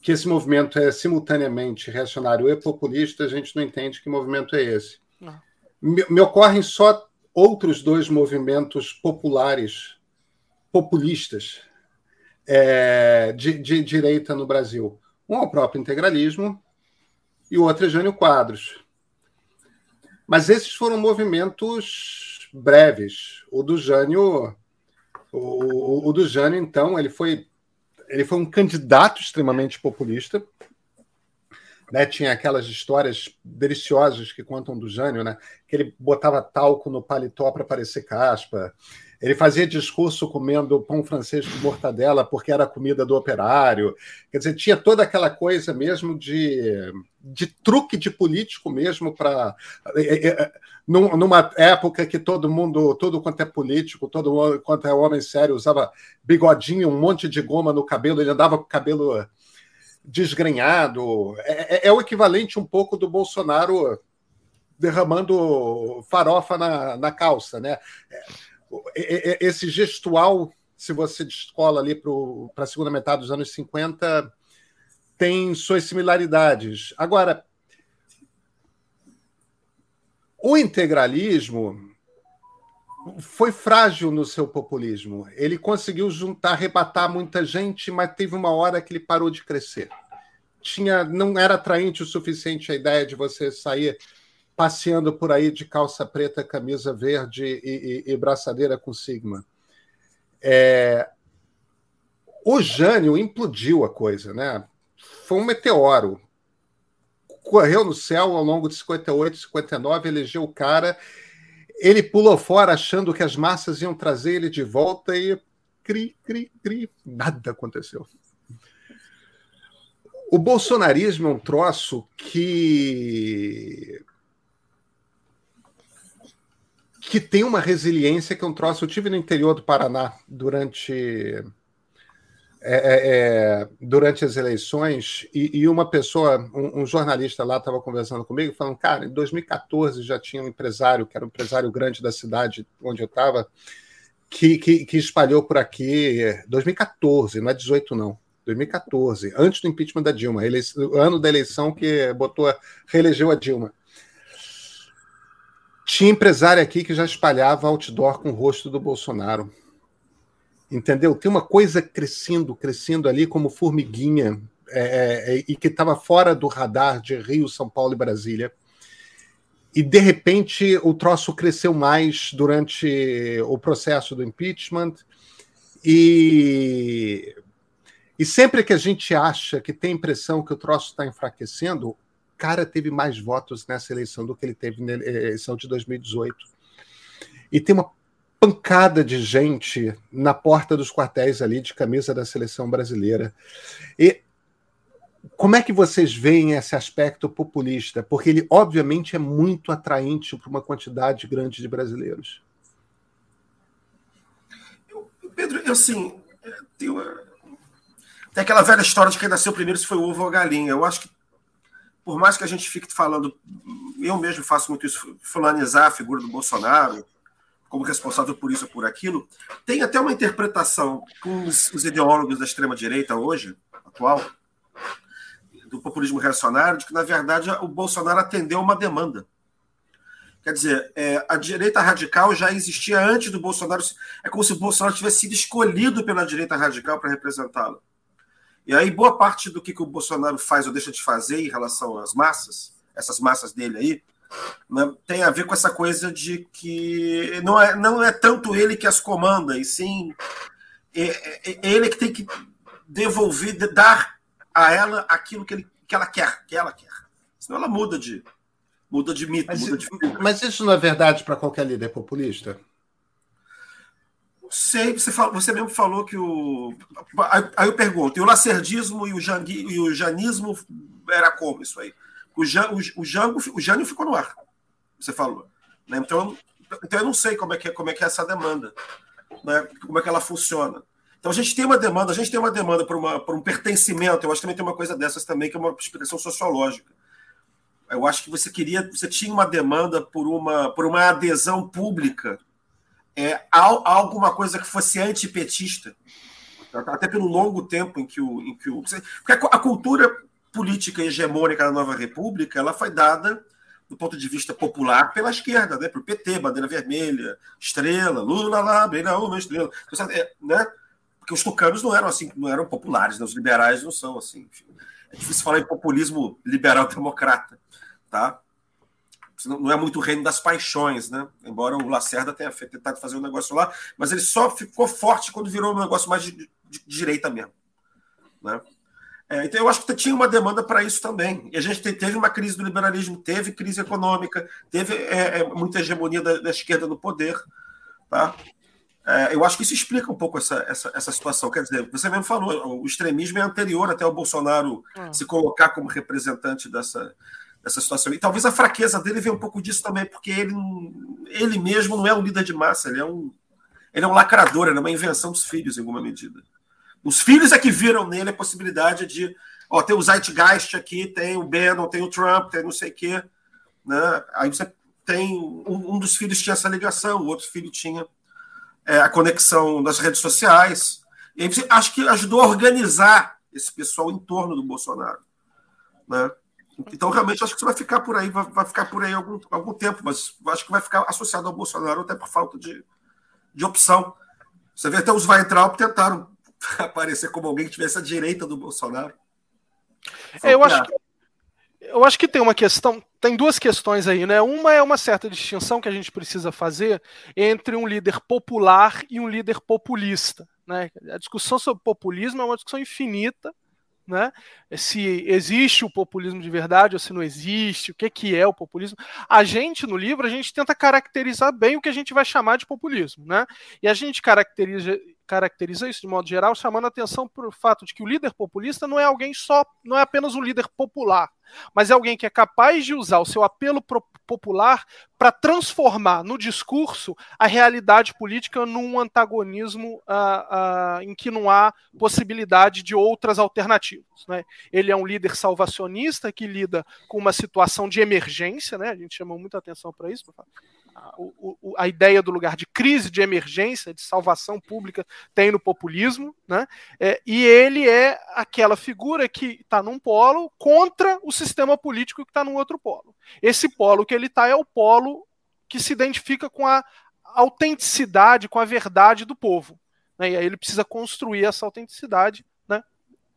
que esse movimento é simultaneamente reacionário e populista, a gente não entende que movimento é esse. Me, ocorrem só outros dois movimentos populares, populistas, é, de, de, direita no Brasil. Um é o próprio integralismo e o outro é Jânio Quadros. Mas esses foram movimentos breves. O do Jânio, o, o, o do Jânio, então, ele foi ele foi um candidato extremamente populista. Né, tinha aquelas histórias deliciosas que contam do Jânio, né, que ele botava talco no paletó para parecer caspa. Ele fazia discurso comendo pão francês com mortadela porque era a comida do operário. Quer dizer, tinha toda aquela coisa mesmo de, de truque de político mesmo para é, é, é, numa época que todo mundo, todo quanto é político, todo quanto é homem sério, usava bigodinho, um monte de goma no cabelo, ele andava com o cabelo desgrenhado. É, é, é o equivalente um pouco do Bolsonaro derramando farofa na, na calça, né? esse gestual, se você descola ali para a segunda metade dos anos 50, tem suas similaridades. Agora, o integralismo foi frágil no seu populismo. Ele conseguiu juntar, arrebatar muita gente, mas teve uma hora que ele parou de crescer. Tinha, não era atraente o suficiente a ideia de você sair passeando por aí de calça preta, camisa verde e, e, e braçadeira com sigma. É... O Jânio implodiu a coisa, né? Foi um meteoro. Correu no céu ao longo de 58, 59, elegeu o cara. Ele pulou fora achando que as massas iam trazer ele de volta e cri, cri, cri, nada aconteceu. O bolsonarismo é um troço que que tem uma resiliência que é um troço. Eu tive no interior do Paraná durante é, é, é durante as eleições e, e uma pessoa, um, um jornalista lá estava conversando comigo, falando, cara, em 2014 já tinha um empresário, que era um empresário grande da cidade onde eu estava, que, que, que, espalhou por aqui, 2014, não é 18 não, 2014, antes do impeachment da Dilma, eleição, ano da eleição que botou, reelegeu a Dilma. Tinha empresário aqui que já espalhava outdoor com o rosto do Bolsonaro. Entendeu? Tem uma coisa crescendo, crescendo ali como formiguinha, é, é, é e que estava fora do radar de Rio, São Paulo e Brasília. E, de repente, o troço cresceu mais durante o processo do impeachment. E, e sempre que a gente acha que tem impressão que o troço está enfraquecendo, cara teve mais votos nessa eleição do que ele teve na eleição de 2018. E tem uma pancada de gente na porta dos quartéis ali de camisa da seleção brasileira. E como é que vocês veem esse aspecto populista? Porque ele, obviamente, é muito atraente para uma quantidade grande de brasileiros. Eu, Pedro, eu assim, tem, uma... tem aquela velha história de quem nasceu primeiro se foi o ovo ou a galinha. Eu acho que por mais que a gente fique falando, eu mesmo faço muito isso, fulanizar a figura do Bolsonaro como responsável por isso ou por aquilo, tem até uma interpretação com os, os ideólogos da extrema-direita hoje, atual, do populismo reacionário, de que, na verdade, o Bolsonaro atendeu uma demanda. Quer dizer, é, a direita radical já existia antes do Bolsonaro. É como se o Bolsonaro tivesse sido escolhido pela direita radical para representá-lo. E aí, boa parte do que, que o Bolsonaro faz ou deixa de fazer em relação às massas, essas massas dele aí, né, tem a ver com essa coisa de que não é, não é tanto ele que as comanda, e sim é, é, ele que tem que devolver, dar a ela aquilo que, ele, que ela quer, que ela quer. Senão ela muda de muda de mito, mas, muda de Mas isso não é verdade para qualquer líder populista? Não sei, você, falou, você mesmo falou que o. Aí eu pergunto, e o lacerdismo e o, e o janismo era como isso aí? O, o, o, Jango, o Jânio ficou no ar, você falou. Né? Então, então eu não sei como é que é, como é, que é essa demanda, né? como é que ela funciona. Então a gente tem uma demanda, a gente tem uma demanda por, uma, por um pertencimento, eu acho que também tem uma coisa dessas também, que é uma explicação sociológica. Eu acho que você queria, você tinha uma demanda por uma, por uma adesão pública é, a, a alguma coisa que fosse antipetista, até pelo longo tempo em que o. Em que o porque a, a cultura política hegemônica da Nova República ela foi dada do ponto de vista popular pela esquerda, né? Por PT, bandeira vermelha, estrela, Lula lá, beira uma estrela, é, né? Porque os tucanos não eram assim, não eram populares, né? os liberais não são assim. Enfim. É difícil falar em populismo liberal *laughs* democrata, tá? não é muito o reino das paixões, né? Embora o Lacerda tenha tentado fazer um negócio lá, mas ele só ficou forte quando virou um negócio mais de, de, de direita mesmo, né? É, então eu acho que tinha uma demanda para isso também. E a gente teve uma crise do liberalismo, teve crise econômica, teve é, é, muita hegemonia da, da, esquerda no poder, tá? É, eu acho que isso explica um pouco essa, essa, essa situação. Quer dizer, você mesmo falou, o extremismo é anterior até o Bolsonaro hum. se colocar como representante dessa, essa situação. E talvez a fraqueza dele venha um pouco disso também, porque ele, ele mesmo não é um líder de massa, ele é um, ele é um lacrador, ele é uma invenção dos filhos, em alguma medida. Os filhos é que viram nele a possibilidade de. Ó, tem o Zeitgeist aqui, tem o Bannon, tem o Trump, tem não sei o quê. Né? Aí você tem. Um, um dos filhos tinha essa ligação, o outro filho tinha é, a conexão das redes sociais. E aí você acho que ajudou a organizar esse pessoal em torno do Bolsonaro. Né? Então, realmente, acho que isso vai ficar por aí, vai, vai ficar por aí algum, algum tempo, mas acho que vai ficar associado ao Bolsonaro até por falta de, de opção. Você vê até os Weintraub tentaram *laughs* aparecer como alguém que tivesse a direita do Bolsonaro. É, eu acho que eu acho que tem uma questão, tem duas questões aí, né? Uma é uma certa distinção que a gente precisa fazer entre um líder popular e um líder populista. Né? A discussão sobre populismo é uma discussão infinita, né? Se existe o populismo de verdade ou se não existe, o que, que é o populismo. A gente, no livro, a gente tenta caracterizar bem o que a gente vai chamar de populismo, né? E a gente caracteriza, caracteriza isso de modo geral, chamando atenção para o fato de que o líder populista não é alguém só, não é apenas um líder popular, mas é alguém que é capaz de usar o seu apelo popular para transformar no discurso a realidade política num antagonismo uh, uh, em que não há possibilidade de outras alternativas. Né? Ele é um líder salvacionista que lida com uma situação de emergência, né? a gente chama muita atenção para isso, o, o, a ideia do lugar de crise, de emergência, de salvação pública, tem no populismo, né? É, e ele é aquela figura que está num polo contra o sistema político que está num outro polo. Esse polo que ele está é o polo que se identifica com a autenticidade, com a verdade do povo. Né? E aí ele precisa construir essa autenticidade né?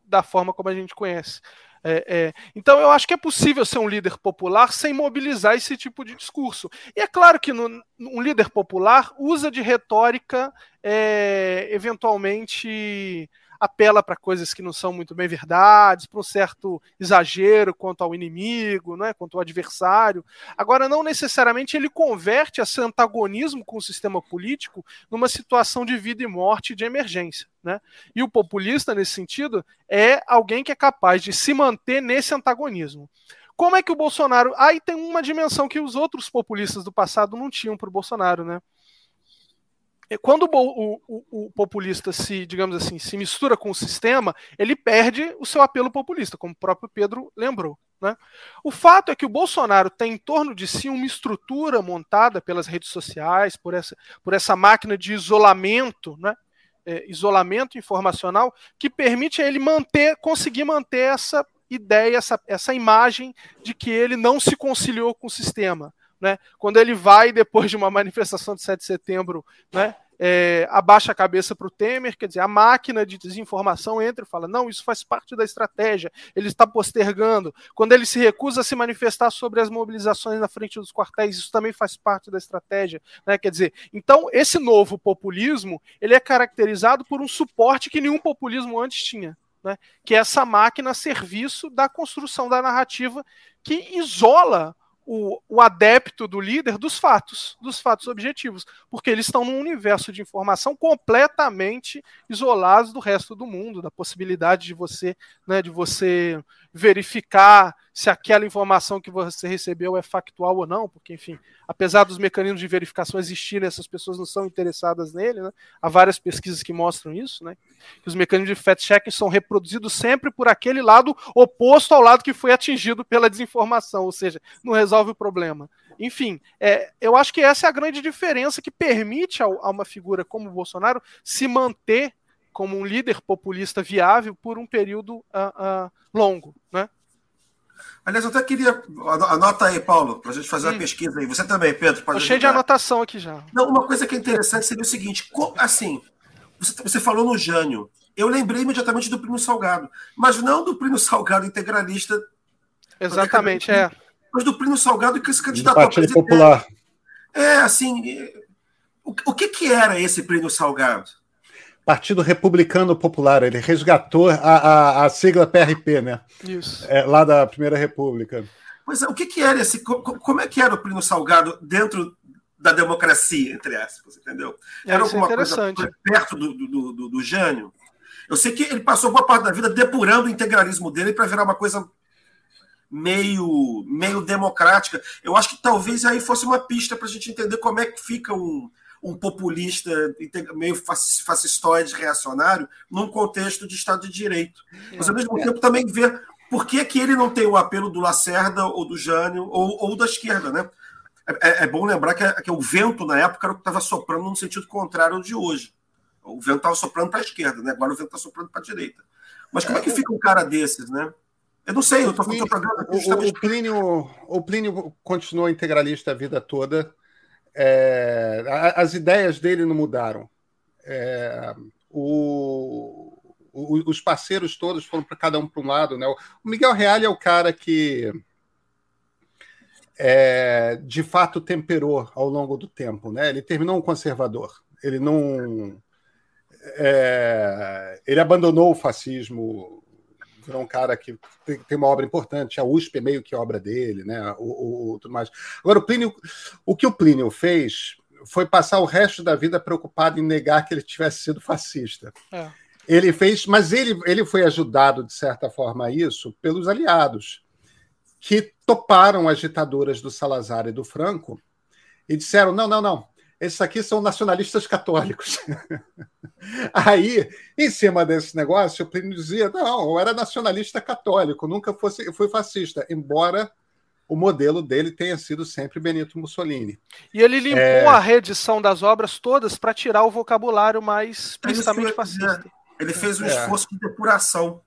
da forma como a gente conhece. É, é. Então eu acho que é possível ser um líder popular sem mobilizar esse tipo de discurso. E é claro que no, um líder popular usa de retórica é, eventualmente apela para coisas que não são muito bem verdades, para um certo exagero quanto ao inimigo, né, quanto ao adversário. Agora, não necessariamente ele converte esse antagonismo com o sistema político numa situação de vida e morte de emergência. Né? E o populista, nesse sentido, é alguém que é capaz de se manter nesse antagonismo. Como é que o Bolsonaro. Aí tem uma dimensão que os outros populistas do passado não tinham para o Bolsonaro, né? Quando o, o, o, populista se, digamos assim, se mistura com o sistema, ele perde o seu apelo populista, como o próprio Pedro lembrou. Né? O fato é que o Bolsonaro tem em torno de si uma estrutura montada pelas redes sociais, por essa, por essa máquina de isolamento, né? É, isolamento informacional, que permite a ele manter, conseguir manter essa ideia, essa, essa imagem de que ele não se conciliou com o sistema. Né? Quando ele vai, depois de uma manifestação de 7 de setembro, né, é, abaixa a cabeça para o Temer, quer dizer, a máquina de desinformação entra e fala: não, isso faz parte da estratégia, ele está postergando. Quando ele se recusa a se manifestar sobre as mobilizações na frente dos quartéis, isso também faz parte da estratégia. Né? Quer dizer, então esse novo populismo ele é caracterizado por um suporte que nenhum populismo antes tinha. Né, que é essa máquina a serviço da construção da narrativa que isola o, o, adepto do líder dos fatos, dos fatos objetivos, porque eles estão num universo de informação completamente isolados do resto do mundo, da possibilidade de você, né, de você verificar se aquela informação que você recebeu é factual ou não, porque, enfim, apesar dos mecanismos de verificação existirem, essas pessoas não são interessadas nele, né? Há várias pesquisas que mostram isso, né? Que os mecanismos de fact-checking são reproduzidos sempre por aquele lado oposto ao lado que foi atingido pela desinformação, ou seja, não resolve o problema. Enfim, é, eu acho que essa é a grande diferença que permite a, a uma figura como o Bolsonaro se manter como um líder populista viável por um período uh, uh, longo, né? Aliás, eu até queria. Anota aí, Paulo, para a gente fazer uma pesquisa aí. Você também, Pedro. Estou cheio de anotação aqui já. Não, uma coisa que é interessante seria o seguinte: assim, você, você falou no Jânio. Eu lembrei imediatamente do Primo Salgado, mas não do Primo Salgado integralista. Exatamente, é. Mas do Primo Salgado que se candidatou a presidente. Popular. É, assim. O, o que, que era esse Primo Salgado? Partido Republicano Popular. Ele resgatou a, a, a sigla PRP, né? Isso. É, lá da Primeira República. Pois é, o que, que era esse. Como é que era o Plínio Salgado dentro da democracia, entre aspas, entendeu? É, era alguma coisa perto do, do, do, do Jânio. Eu sei que ele passou boa parte da vida depurando o integralismo dele para virar uma coisa meio, meio democrática. Eu acho que talvez aí fosse uma pista para a gente entender como é que fica um, um populista meio fascistoide reacionário num contexto de Estado de Direito. Mas, ao mesmo tempo, também ver por que, que ele não tem o apelo do Lacerda ou do Jânio ou, ou da esquerda, né? É, é bom lembrar que, que, o vento, na época, era o que estava soprando no sentido contrário ao de hoje. O vento estava soprando para a esquerda, né? agora o vento está soprando para a direita. Mas como é, é que fica um cara desses, né? Eu não sei, eu estou falando o, o, Plínio, o Plínio continuou integralista a vida toda. É, as ideias dele não mudaram. É, o, o, os parceiros todos foram para cada um para um lado. Né? O Miguel Real é o cara que é, de fato temperou ao longo do tempo. Né? Ele terminou um conservador. Ele não. É, ele abandonou o fascismo virou um cara que tem, uma obra importante, a USP é meio que obra dele, né? O, o, o, tudo mais. Agora, o Plínio, o que o Plínio fez foi passar o resto da vida preocupado em negar que ele tivesse sido fascista. É. Ele fez, mas ele, ele foi ajudado, de certa forma, a isso pelos aliados, que toparam as ditaduras do Salazar e do Franco e disseram: não, não, não, esses aqui são nacionalistas católicos. *laughs* Aí, em cima desse negócio, o Plínio dizia: não, eu era nacionalista católico, nunca fosse, fui fascista, embora o modelo dele tenha sido sempre Benito Mussolini. E ele limpou é... a reedição das obras todas para tirar o vocabulário mais explicitamente fascista. Ele fez um é. esforço de depuração.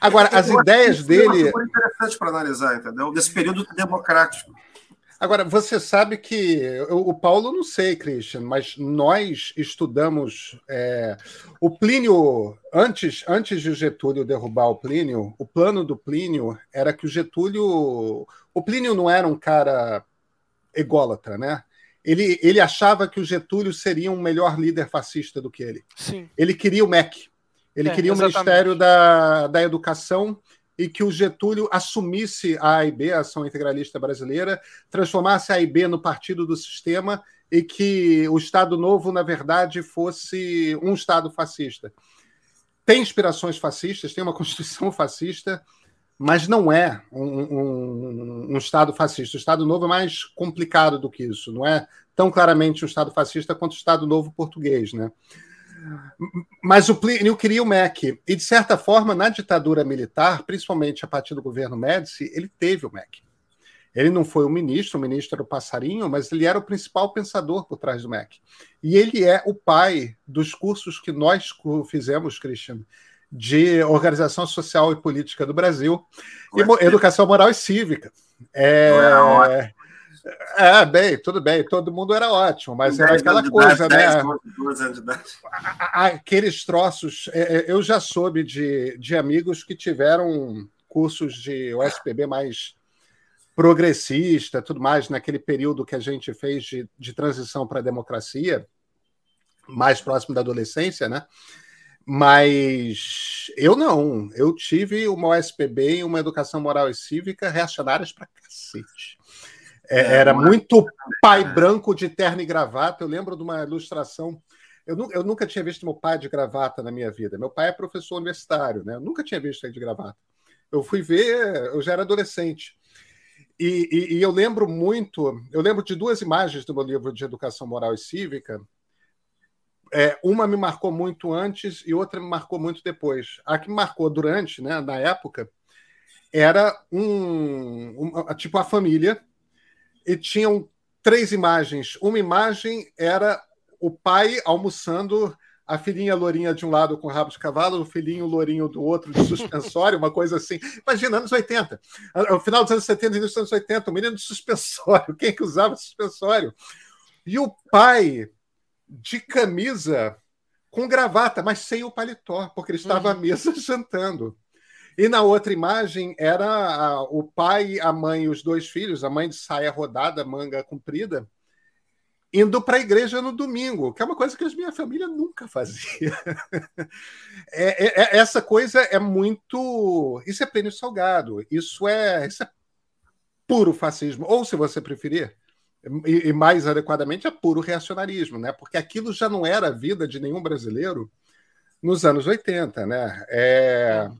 Agora, as ideias dele. Foi interessante para analisar, entendeu? Desse período democrático. Agora, você sabe que o Paulo não sei, Christian, mas nós estudamos é, o Plínio antes, antes de Getúlio derrubar o Plínio. O plano do Plínio era que o Getúlio, o Plínio não era um cara ególatra, né? Ele, ele achava que o Getúlio seria um melhor líder fascista do que ele. Sim. Ele queria o MEC. Ele é, queria o Ministério da, da Educação e que o Getúlio assumisse a AIB, a Ação Integralista Brasileira, transformasse a AIB no partido do sistema e que o Estado Novo, na verdade, fosse um Estado fascista. Tem inspirações fascistas, tem uma *laughs* Constituição fascista, mas não é um, um, um, Estado fascista. O Estado Novo é mais complicado do que isso, não é tão claramente um Estado fascista quanto o Estado Novo português, né? Mas o Plínio queria o MEC. E, de certa forma, na ditadura militar, principalmente a partir do governo Médici, ele teve o MEC. Ele não foi o ministro, o ministro era o passarinho, mas ele era o principal pensador por trás do MEC. E ele é o pai dos cursos que nós fizemos, Christian, de Organização Social e Política do Brasil, e Educação Moral e Cívica. É, É, bem, tudo bem, todo mundo era ótimo, mas era aquela coisa, né? Aqueles troços. É, é, eu já soube de, de amigos que tiveram cursos de USPB mais progressista, tudo mais, naquele período que a gente fez de, de transição para a democracia, mais próximo da adolescência, né? Mas eu não. Eu tive uma USPB e uma educação moral e cívica reacionárias para cacete. É, é, era muito pai branco de terno e gravata. Eu lembro de uma ilustração. Eu, eu, nunca tinha visto meu pai de gravata na minha vida. Meu pai é professor universitário, né? Eu nunca tinha visto ele de gravata. Eu fui ver, eu já era adolescente. E, e, e, eu lembro muito, eu lembro de duas imagens do meu livro de Educação Moral e Cívica. É, uma me marcou muito antes e outra me marcou muito depois. A que me marcou durante, né, na época, era um, um tipo a família e tinham três imagens. Uma imagem era o pai almoçando a filhinha lourinha de um lado com rabo de cavalo, o filhinho lourinho do outro de suspensório, uma coisa assim. Imagina, anos 80. No final dos anos 70 e início dos anos 80, um menino de suspensório. Quem é que usava suspensório? E o pai de camisa com gravata, mas sem o paletó, porque ele estava uhum. à mesa *laughs* jantando. E na outra imagem era a, o pai, a mãe e os dois filhos, a mãe de saia rodada, manga comprida, indo para a igreja no domingo, que é uma coisa que a minha família nunca fazia. *laughs* É, é, é, essa coisa é muito. Isso é prêmio salgado, isso é, isso é puro fascismo, ou se você preferir, e, mais adequadamente, é puro reacionarismo, né? porque aquilo já não era a vida de nenhum brasileiro nos anos 80. Né? É...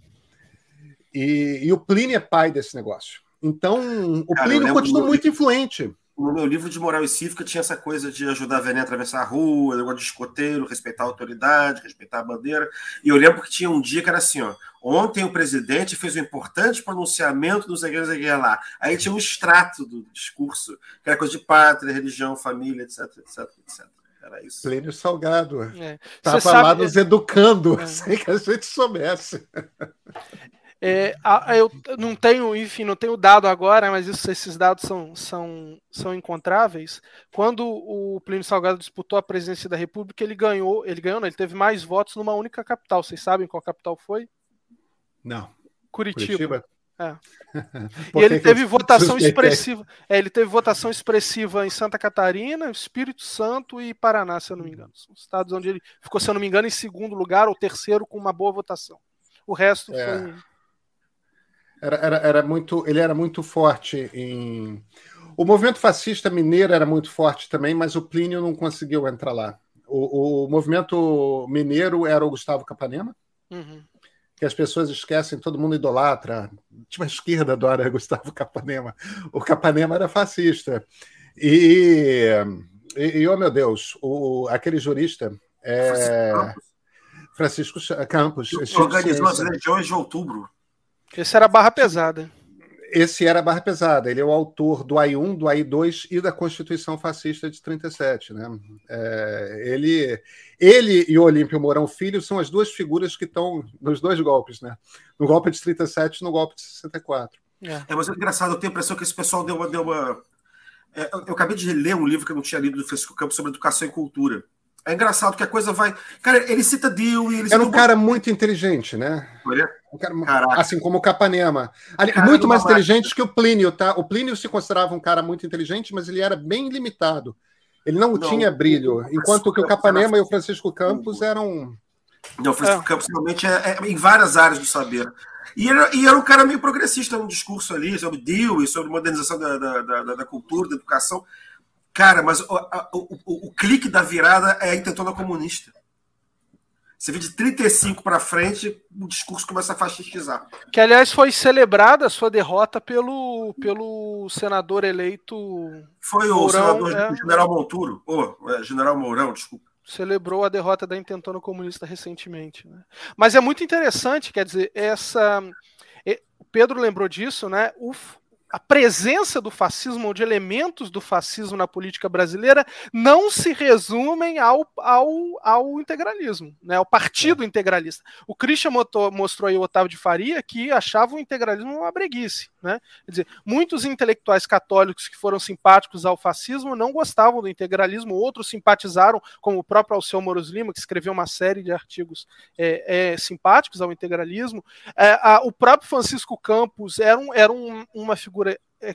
E, e o Plínio é pai desse negócio. Então, o Cara, Plínio continua muito influente no meu livro de moral e cívica tinha essa coisa de ajudar a velhinha a atravessar a rua, negócio de escoteiro, respeitar a autoridade, respeitar a bandeira. E eu lembro que tinha um dia que era assim, ó. Ontem o presidente fez um importante pronunciamento dos igrejas lá. Aí tinha um extrato do discurso, que era coisa de pátria, religião, família, etc, etc, etc. Era isso. Plênio Salgado. É. Tava sabe... lá nos educando, é. *laughs* sem que a gente soubesse. É, eu não tenho, enfim, não tenho dado agora, mas isso, esses dados são, são, são encontráveis. Quando o Plínio Salgado disputou a presidência da República, ele ganhou, ele ganhou, não, ele teve mais votos numa única capital. Vocês sabem qual capital foi? Não. Curitiba. Curitiba? É. *laughs* e ele teve votação expressiva. É, ele teve votação expressiva em Santa Catarina, Espírito Santo e Paraná, se eu não me engano. São estados onde ele ficou, se eu não me engano, em segundo lugar ou terceiro com uma boa votação. O resto é. foi era, era, era muito, ele era muito forte em. O movimento fascista mineiro era muito forte também, mas o Plínio não conseguiu entrar lá. O, o movimento mineiro era o Gustavo Capanema, uhum. que as pessoas esquecem, todo mundo idolatra. Tipo, a esquerda adora *laughs* Gustavo Capanema. O Capanema era fascista. E, e, e oh meu Deus, o, aquele jurista. É... Francisco Campos. Organizou as legiões de outubro. Esse era barra pesada. Esse era barra pesada. Ele é o autor do AI-1, do AI-2 e da Constituição Fascista de 37. Né? É, ele, ele e o Olímpio Mourão Filho são as duas figuras que estão nos dois golpes, né? no golpe de 37 e no golpe de 64. É. é, mas é engraçado, eu tenho a impressão que esse pessoal deu uma. Deu uma... É, eu acabei de ler um livro que eu não tinha lido do Francisco Campos sobre educação e cultura. É engraçado que a coisa vai. Cara, ele cita Dewey. Ele Era um cara muito inteligente, né? Um cara, assim como o Capanema. Ali, muito mais inteligente que o Plínio, tá? O Plínio se considerava um cara muito inteligente, mas ele era bem limitado. Ele não, não tinha brilho. O, enquanto que o Capanema e o Francisco Campos eram. Não, o Francisco é. Campos realmente é, é, em várias áreas do saber. E era, e era um cara meio progressista no discurso ali sobre Dewey, sobre modernização da, da, da, da cultura, da educação. Cara, mas o, o, o, o clique da virada é a intentona comunista. Você vê de 35 para frente, o discurso começa a fascistizar. Que, aliás, foi celebrada a sua derrota pelo, pelo senador eleito. Foi Mourão, o senador é... General Monturo. Oh, é, General Mourão, desculpa. Celebrou a derrota da intentona comunista recentemente. Né? Mas é muito interessante, quer dizer, essa. O Pedro lembrou disso, né? O, a presença do fascismo ou de elementos do fascismo na política brasileira não se resumem ao, ao, ao integralismo, né, ao partido é. integralista. O Christian mostrou, mostrou aí o Otávio de Faria que achava o integralismo uma breguice. Né? Quer dizer, muitos intelectuais católicos que foram simpáticos ao fascismo não gostavam do integralismo, outros simpatizaram, como o próprio Alceu Moros Lima, que escreveu uma série de artigos é, é, simpáticos ao integralismo. É, a, o próprio Francisco Campos era, um, era um, uma figura figura é,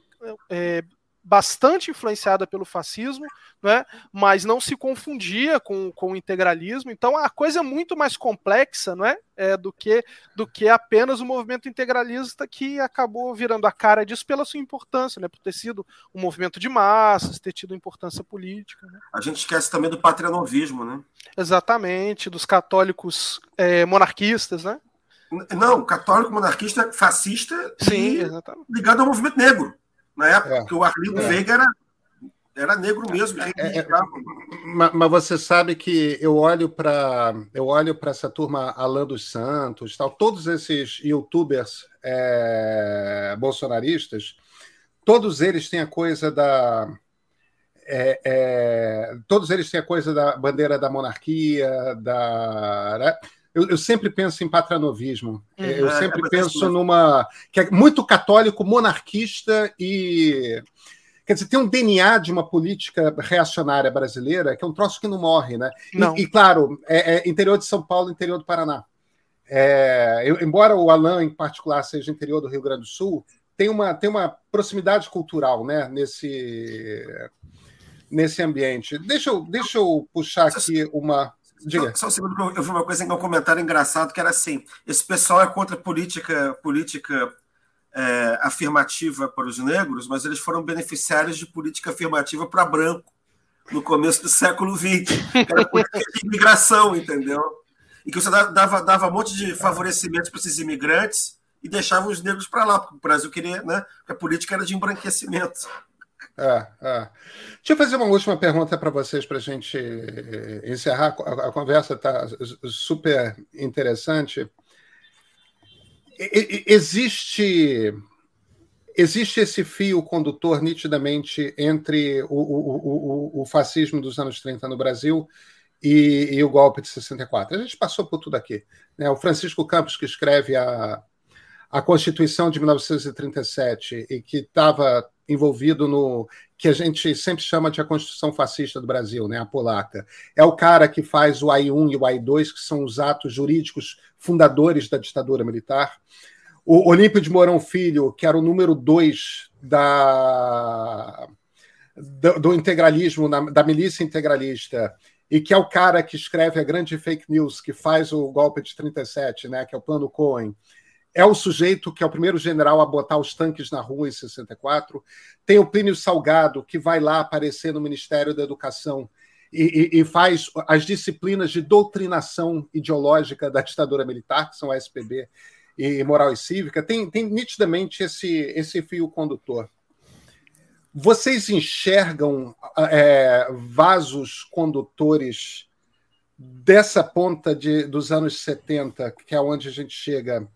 é, bastante influenciada pelo fascismo, né, mas não se confundia com, com o integralismo. Então a coisa é muito mais complexa não é? é, do, que, do que apenas o movimento integralista que acabou virando a cara disso pela sua importância, né, por ter sido um movimento de massas, ter tido importância política. Né? A gente esquece também do patrianovismo, né? Exatamente, dos católicos é, monarquistas, né? Não, católico, monarquista, fascista Sim, ligado ao movimento negro. Na época é. que o Arlindo é. Veiga era, era negro mesmo. É, é mas, mas, você sabe que eu olho para eu olho para essa turma Alan dos Santos, tal, todos esses youtubers é, bolsonaristas, todos eles têm a coisa da é, é, todos eles têm a coisa da bandeira da monarquia, da. Eu, eu, sempre penso em patranovismo. Uhum. Eu é, sempre é, penso numa. que é muito católico, monarquista e. Quer dizer, tem um DNA de uma política reacionária brasileira que é um troço que não morre, né? Não. E, e, claro, é, é, interior de São Paulo, interior do Paraná. É, eu, embora o Alain, em particular, seja interior do Rio Grande do Sul, tem uma, tem uma proximidade cultural né, nesse, nesse ambiente. Deixa eu, deixa eu puxar aqui uma. Só, só um segundo, eu vi uma coisa em um comentário engraçado que era assim: esse pessoal é contra política, política é, afirmativa para os negros, mas eles foram beneficiários de política afirmativa para branco no começo do século XX, que era de imigração, entendeu? E que você dava, dava um monte de favorecimentos para esses imigrantes e deixava os negros para lá, porque o Brasil queria, né? Porque a política era de embranquecimento. É, é. Deixa eu fazer uma última pergunta para vocês para a gente eh, encerrar. A, conversa está super interessante. existe existe esse fio condutor nitidamente entre o, o, o, o, fascismo dos anos 30 no Brasil e, e, o golpe de 64. A gente passou por tudo aqui. Né? O Francisco Campos, que escreve a, a Constituição de 1937 e que estava envolvido no que a gente sempre chama de a Constituição Fascista do Brasil, né, a polaca. É o cara que faz o AI-1 e o AI-2, que são os atos jurídicos fundadores da ditadura militar. O Olímpio de Mourão Filho, que era o número dois da, do, do integralismo, da milícia integralista, e que é o cara que escreve a grande fake news, que faz o golpe de 37, né, que é o Plano Cohen é o sujeito que é o primeiro general a botar os tanques na rua em 64. Tem o Plínio Salgado, que vai lá aparecer no Ministério da Educação e, e, e, faz as disciplinas de doutrinação ideológica da ditadura militar, que são a SPB e Moral e Cívica. Tem, tem nitidamente esse, esse fio condutor. Vocês enxergam é, vasos condutores dessa ponta de, dos anos 70, que é onde a gente chega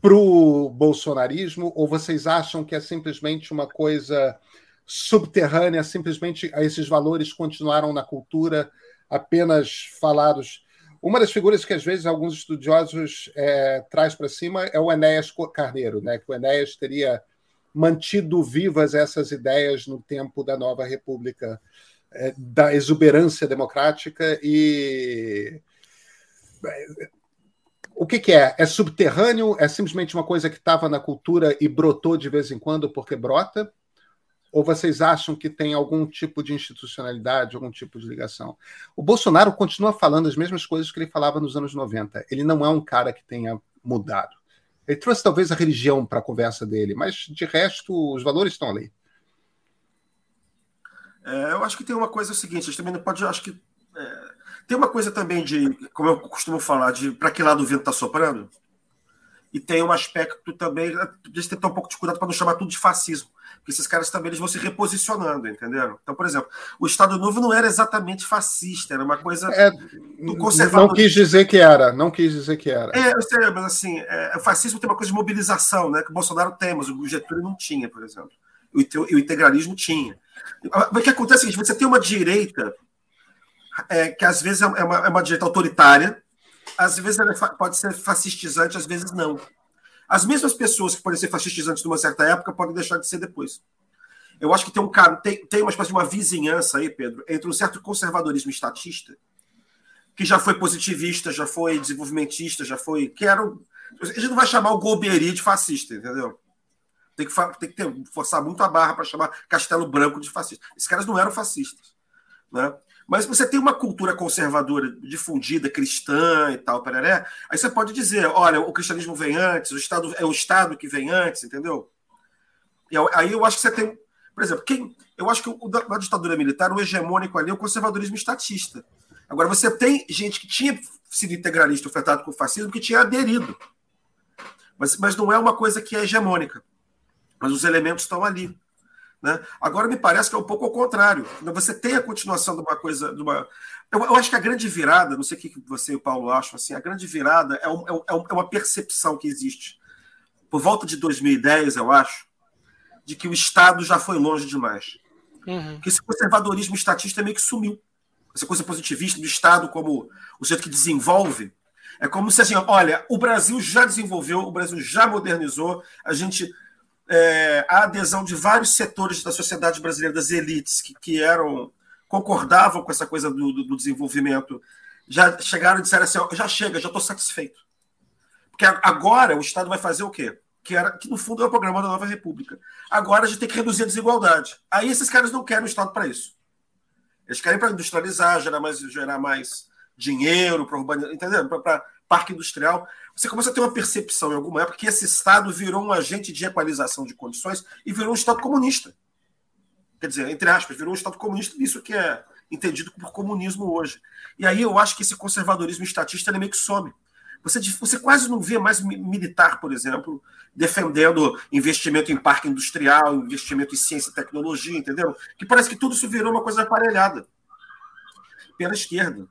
para o bolsonarismo ou vocês acham que é simplesmente uma coisa subterrânea, simplesmente esses valores continuaram na cultura apenas falados? Uma das figuras que às vezes alguns estudiosos é, traz para cima é o Enéas Carneiro, né? que o Enéas teria mantido vivas essas ideias no tempo da nova república, é, da exuberância democrática e o que, que, é? É subterrâneo? É simplesmente uma coisa que estava na cultura e brotou de vez em quando porque brota? Ou vocês acham que tem algum tipo de institucionalidade, algum tipo de ligação? O Bolsonaro continua falando as mesmas coisas que ele falava nos anos 90. Ele não é um cara que tenha mudado. Ele trouxe talvez a religião para a conversa dele, mas de resto os valores estão ali. É, eu acho que tem uma coisa é o seguinte, a gente também não pode, acho que é tem uma coisa também de, como eu costumo falar, de para que lado o vento está soprando. e tem um aspecto também de ter um pouco de cuidado para não chamar tudo de fascismo, porque esses caras também eles vão se reposicionando, entenderam? Então, por exemplo, o Estado Novo não era exatamente fascista, era uma coisa é, do conservador. Não quis dizer que era, não quis dizer que era. É, eu sei, mas assim, é, o fascismo tem uma coisa de mobilização, né, que o Bolsonaro tem, mas o Getúlio não tinha, por exemplo. E o integralismo tinha. O que acontece é que você tem uma direita é, que às vezes é uma, é uma direita autoritária, às vezes ela é pode ser fascistizante, às vezes não. As mesmas pessoas que podem ser fascistizantes numa certa época podem deixar de ser depois. Eu acho que tem um tem, tem uma espécie de uma vizinhança aí, Pedro, entre um certo conservadorismo estatista, que já foi positivista, já foi desenvolvimentista, já foi. Que era, a gente não vai chamar o Golbery de fascista, entendeu? Tem que, tem que ter, forçar muito a barra para chamar Castelo Branco de fascista. Esses caras não eram fascistas. Né? Mas você tem uma cultura conservadora difundida, cristã e tal, pereré, aí você pode dizer, olha, o cristianismo vem antes, o Estado é o Estado que vem antes, entendeu? E aí eu acho que você tem, por exemplo, quem, eu acho que o, da, ditadura militar, o hegemônico ali é o conservadorismo estatista. Agora, você tem gente que tinha sido integralista, ofertado com o fascismo, que tinha aderido. Mas, mas não é uma coisa que é hegemônica. Mas os elementos estão ali. Né? Agora me parece que é um pouco ao contrário. Você tem a continuação de uma coisa. De uma... Eu, eu acho que a grande virada, não sei o que você e o Paulo acham, assim, a grande virada é, um, é, um, é uma percepção que existe. Por volta de 2010, eu acho, de que o Estado já foi longe demais. Uhum. Que esse conservadorismo estatista meio que sumiu. Essa coisa positivista do Estado como o jeito que desenvolve. É como se assim, olha, o Brasil já desenvolveu, o Brasil já modernizou, a gente é, a adesão de vários setores da sociedade brasileira, das elites, que, que eram concordavam com essa coisa do, do, do desenvolvimento, já chegaram e disseram assim: já chega, já estou satisfeito. Porque agora o Estado vai fazer o quê? Que, era, que no fundo é o programa da Nova República. Agora a gente tem que reduzir a desigualdade. Aí esses caras não querem o Estado para isso. Eles querem para industrializar, gerar mais, gerar mais dinheiro, para urbanizar, entendeu? Para parque industrial, você começa a ter uma percepção em alguma época que esse Estado virou um agente de equalização de condições e virou um Estado comunista. Quer dizer, entre aspas, virou um Estado comunista, isso que é entendido por comunismo hoje. E aí eu acho que esse conservadorismo estatista ele meio que some. Você, você quase não vê mais militar, por exemplo, defendendo investimento em parque industrial, investimento em ciência e tecnologia, entendeu? Que parece que tudo isso virou uma coisa aparelhada pela esquerda.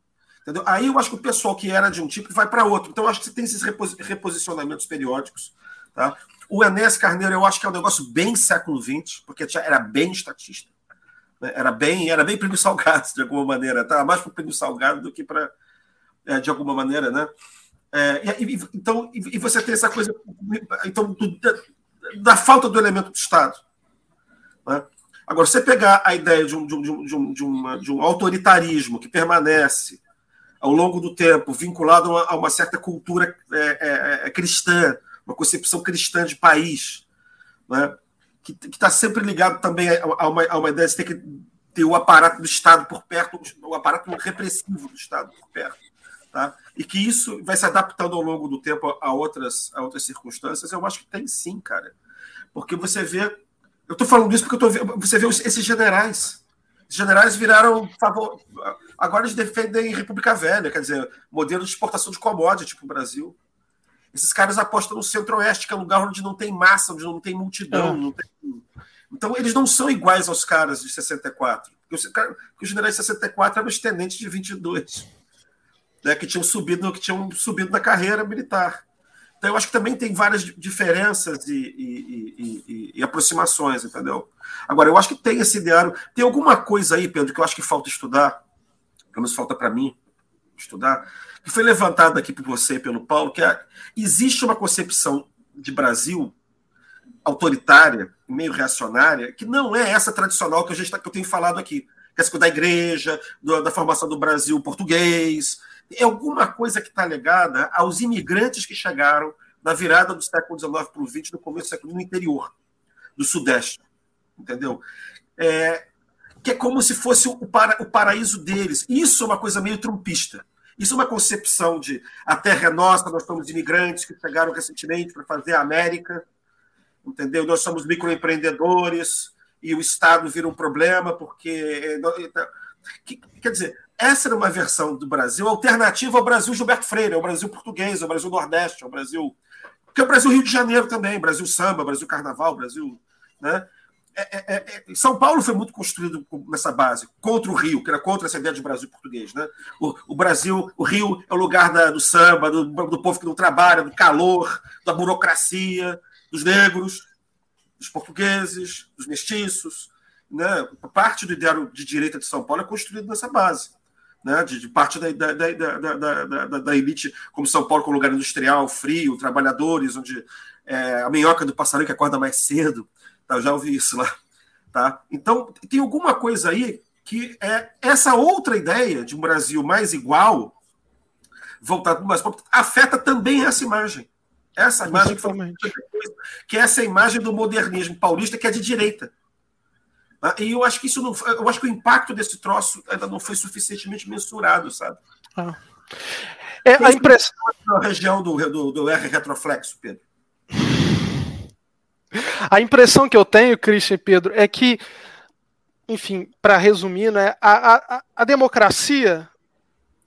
Entendeu? Aí eu acho que o pessoal que era de um tipo vai para outro. Então eu acho que você tem esses reposicionamentos periódicos. Tá? O Enes Carneiro eu acho que é um negócio bem século XX, porque era bem estatista. Né? Era bem era bem prêmio salgado, de alguma maneira. Tá? Mais para o prêmio salgado do que para, é, de alguma maneira, né? É, e, então, e, você tem essa coisa então, do, da, da, falta do elemento do Estado. Né? Agora, você pegar a ideia de um, de, um, de, um, de, uma, de um autoritarismo que permanece ao longo do tempo, vinculado a uma certa cultura é, é, é cristã, uma concepção cristã de país, né? que está sempre ligado também a uma, a uma ideia de ter que ter o aparato do Estado por perto, o aparato repressivo do Estado por perto. Tá? E que isso vai se adaptando ao longo do tempo a outras, a outras circunstâncias, eu acho que tem sim, cara. Porque você vê. Eu estou falando isso porque eu tô, você vê esses generais os generais viraram. Favor... Agora eles defendem República Velha, quer dizer, modelo de exportação de commodity para o Brasil. Esses caras apostam no Centro-Oeste, que é um lugar onde não tem massa, onde não tem multidão. É. Não tem... Então, eles não são iguais aos caras de 64. Porque os, os generais de 64 eram os tenentes de 22, né, que tinham subido, que tinham subido na carreira militar. Então, eu acho que também tem várias diferenças e, e, e, e, aproximações, entendeu? Agora, eu acho que tem esse ideário. Tem alguma coisa aí, Pedro, que eu acho que falta estudar, pelo menos falta para mim estudar, que foi levantada aqui por você e pelo Paulo, que é, existe uma concepção de Brasil autoritária, meio reacionária, que não é essa tradicional que, a gente, tá, que eu tenho falado aqui, que é essa da igreja, do, da formação do Brasil português, é alguma coisa que está ligada aos imigrantes que chegaram na virada do século XIX para o XX, no começo do século no interior, do Sudeste, entendeu? É, que é como se fosse o, para, o paraíso deles. Isso é uma coisa meio trumpista. Isso é uma concepção de a terra é nossa, nós somos imigrantes que chegaram recentemente para fazer a América, entendeu? Nós somos microempreendedores e o Estado vira um problema porque. É, quer dizer, essa era uma versão do Brasil alternativa ao Brasil Gilberto Freire, ao Brasil português, ao Brasil Nordeste, ao Brasil Porque é o Brasil Rio de Janeiro também, Brasil Samba, Brasil Carnaval, Brasil. Né? É, é, é, São Paulo foi muito construído nessa base, contra o Rio, que era contra essa ideia de Brasil português. Né? O, o Brasil, o Rio é o lugar da, do samba, do, do, povo que não trabalha, do calor, da burocracia, dos negros, dos portugueses, dos mestiços. Né? Parte do ideário de direita de São Paulo é construído nessa base. Né? De, de parte da, da, da, da, elite, como São Paulo, como lugar industrial, frio, trabalhadores, onde é, a minhoca do passarinho que acorda mais cedo Tá, eu já ouvi isso lá. Tá? Então, tem alguma coisa aí que é essa outra ideia de um Brasil mais igual, voltado mais afeta também essa imagem. Essa imagem que, foi, que é essa imagem do modernismo paulista que é de direita. Tá? E eu acho que isso não, eu acho que o impacto desse troço ainda não foi suficientemente mensurado, sabe? Ah. É, a impressão na região do, do, do R retroflexo, Pedro. A impressão que eu tenho, Christian e Pedro, é que, enfim, para resumir, né, a, a, a democracia,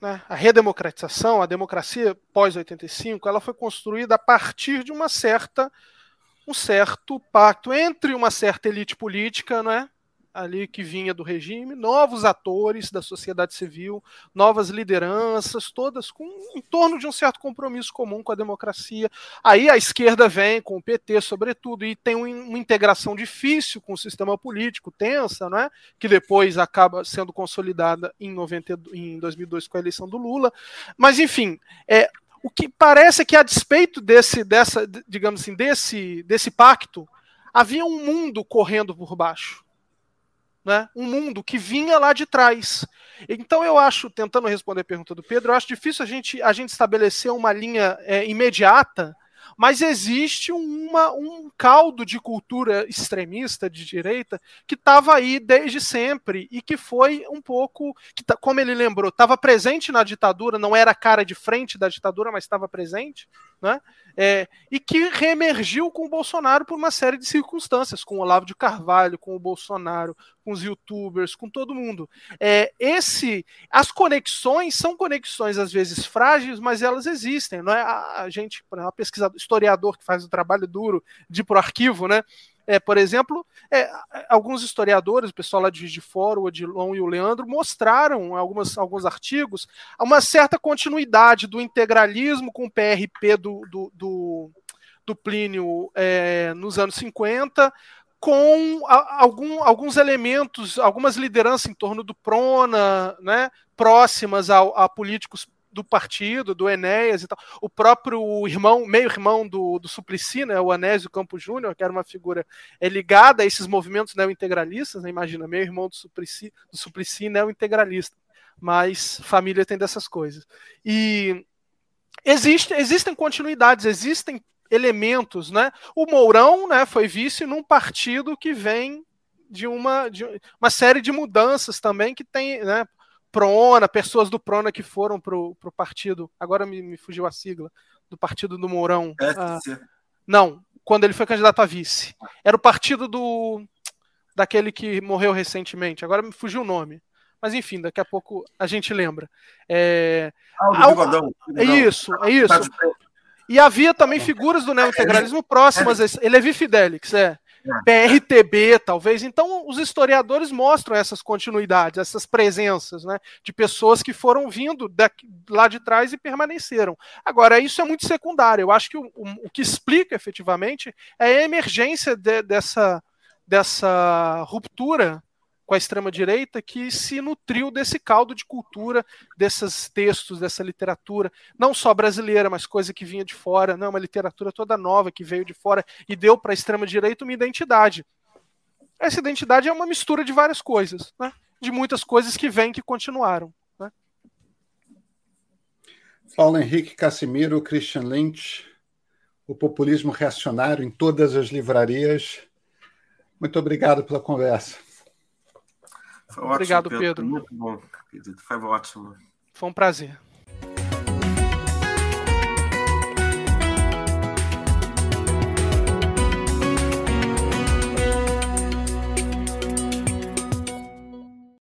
né, a redemocratização, a democracia pós-85, ela foi construída a partir de uma certa um certo pacto entre uma certa elite política, né, ali que vinha do regime, novos atores da sociedade civil, novas lideranças, todas com em torno de um certo compromisso comum com a democracia. Aí a esquerda vem com o PT, sobretudo, e tem uma integração difícil com o sistema político, tensa, não é? que depois acaba sendo consolidada em, 90, em 2002 com a eleição do Lula. Mas, enfim, é, o que parece é que, a despeito desse, dessa, digamos assim, desse, desse pacto, havia um mundo correndo por baixo né? um mundo que vinha lá de trás. Então eu acho, tentando responder a pergunta do Pedro, eu acho difícil a gente, a gente estabelecer uma linha é, imediata, mas existe uma, um caldo de cultura extremista de direita que estava aí desde sempre e que foi um pouco, que, tá, como ele lembrou, estava presente na ditadura, não era cara de frente da ditadura, mas estava presente, né? É, e que reemergiu com o Bolsonaro por uma série de circunstâncias, com o Olavo de Carvalho, com o Bolsonaro, com os youtubers, com todo mundo. É, esse, as conexões são conexões às vezes frágeis, mas elas existem. Não é a, a gente, por exemplo, pesquisador, historiador que faz o trabalho duro de ir para o arquivo, né? É, por exemplo, é, alguns historiadores, o pessoal lá de de Fora, o Odilon e o Leandro, mostraram algumas, alguns artigos uma certa continuidade do integralismo com o PRP do, do, do, do Plínio é, nos anos 50, com algum, alguns elementos, algumas lideranças em torno do Prona, né, próximas a, a políticos do partido, do Enéas e tal. O próprio irmão, meio-irmão do, do Suplicy, né, o Anésio Campos Júnior, que era uma figura é, ligada a esses movimentos neo-integralistas, né, imagina, meio-irmão do Suplicy, do Suplicy neo-integralista. Mas família tem dessas coisas. E existe, existem continuidades, existem elementos, né? O Mourão, né, foi vice num partido que vem de uma, de uma série de mudanças também que tem, né? Prona, pessoas do Prona que foram pro, pro partido, agora me, me fugiu a sigla, do partido do Mourão. Ah, não, quando ele foi candidato a vice. Era o partido do daquele que morreu recentemente, agora me fugiu o nome. Mas enfim, daqui a pouco a gente lembra. É, ah, o bigodão, é isso, é isso. E havia também figuras do neointegralismo próximas. Ele é Fidelix, é. PRTB, talvez. Então, os historiadores mostram essas continuidades, essas presenças, né, de pessoas que foram vindo daqui, lá de trás e permaneceram. Agora, isso é muito secundário. Eu acho que o, o, que explica efetivamente é a emergência de, dessa, dessa ruptura com a extrema-direita que se nutriu desse caldo de cultura, desses textos, dessa literatura, não só brasileira, mas coisa que vinha de fora, não, uma literatura toda nova que veio de fora e deu para a extrema-direita uma identidade. Essa identidade é uma mistura de várias coisas, né? de muitas coisas que vêm que continuaram. Né? Paulo Henrique Casimiro, Christian Lynch, o populismo reacionário em todas as livrarias. Muito obrigado pela conversa. Foi Obrigado, ótimo, Pedro. Pedro. Muito bom, Foi ótimo. Foi um prazer.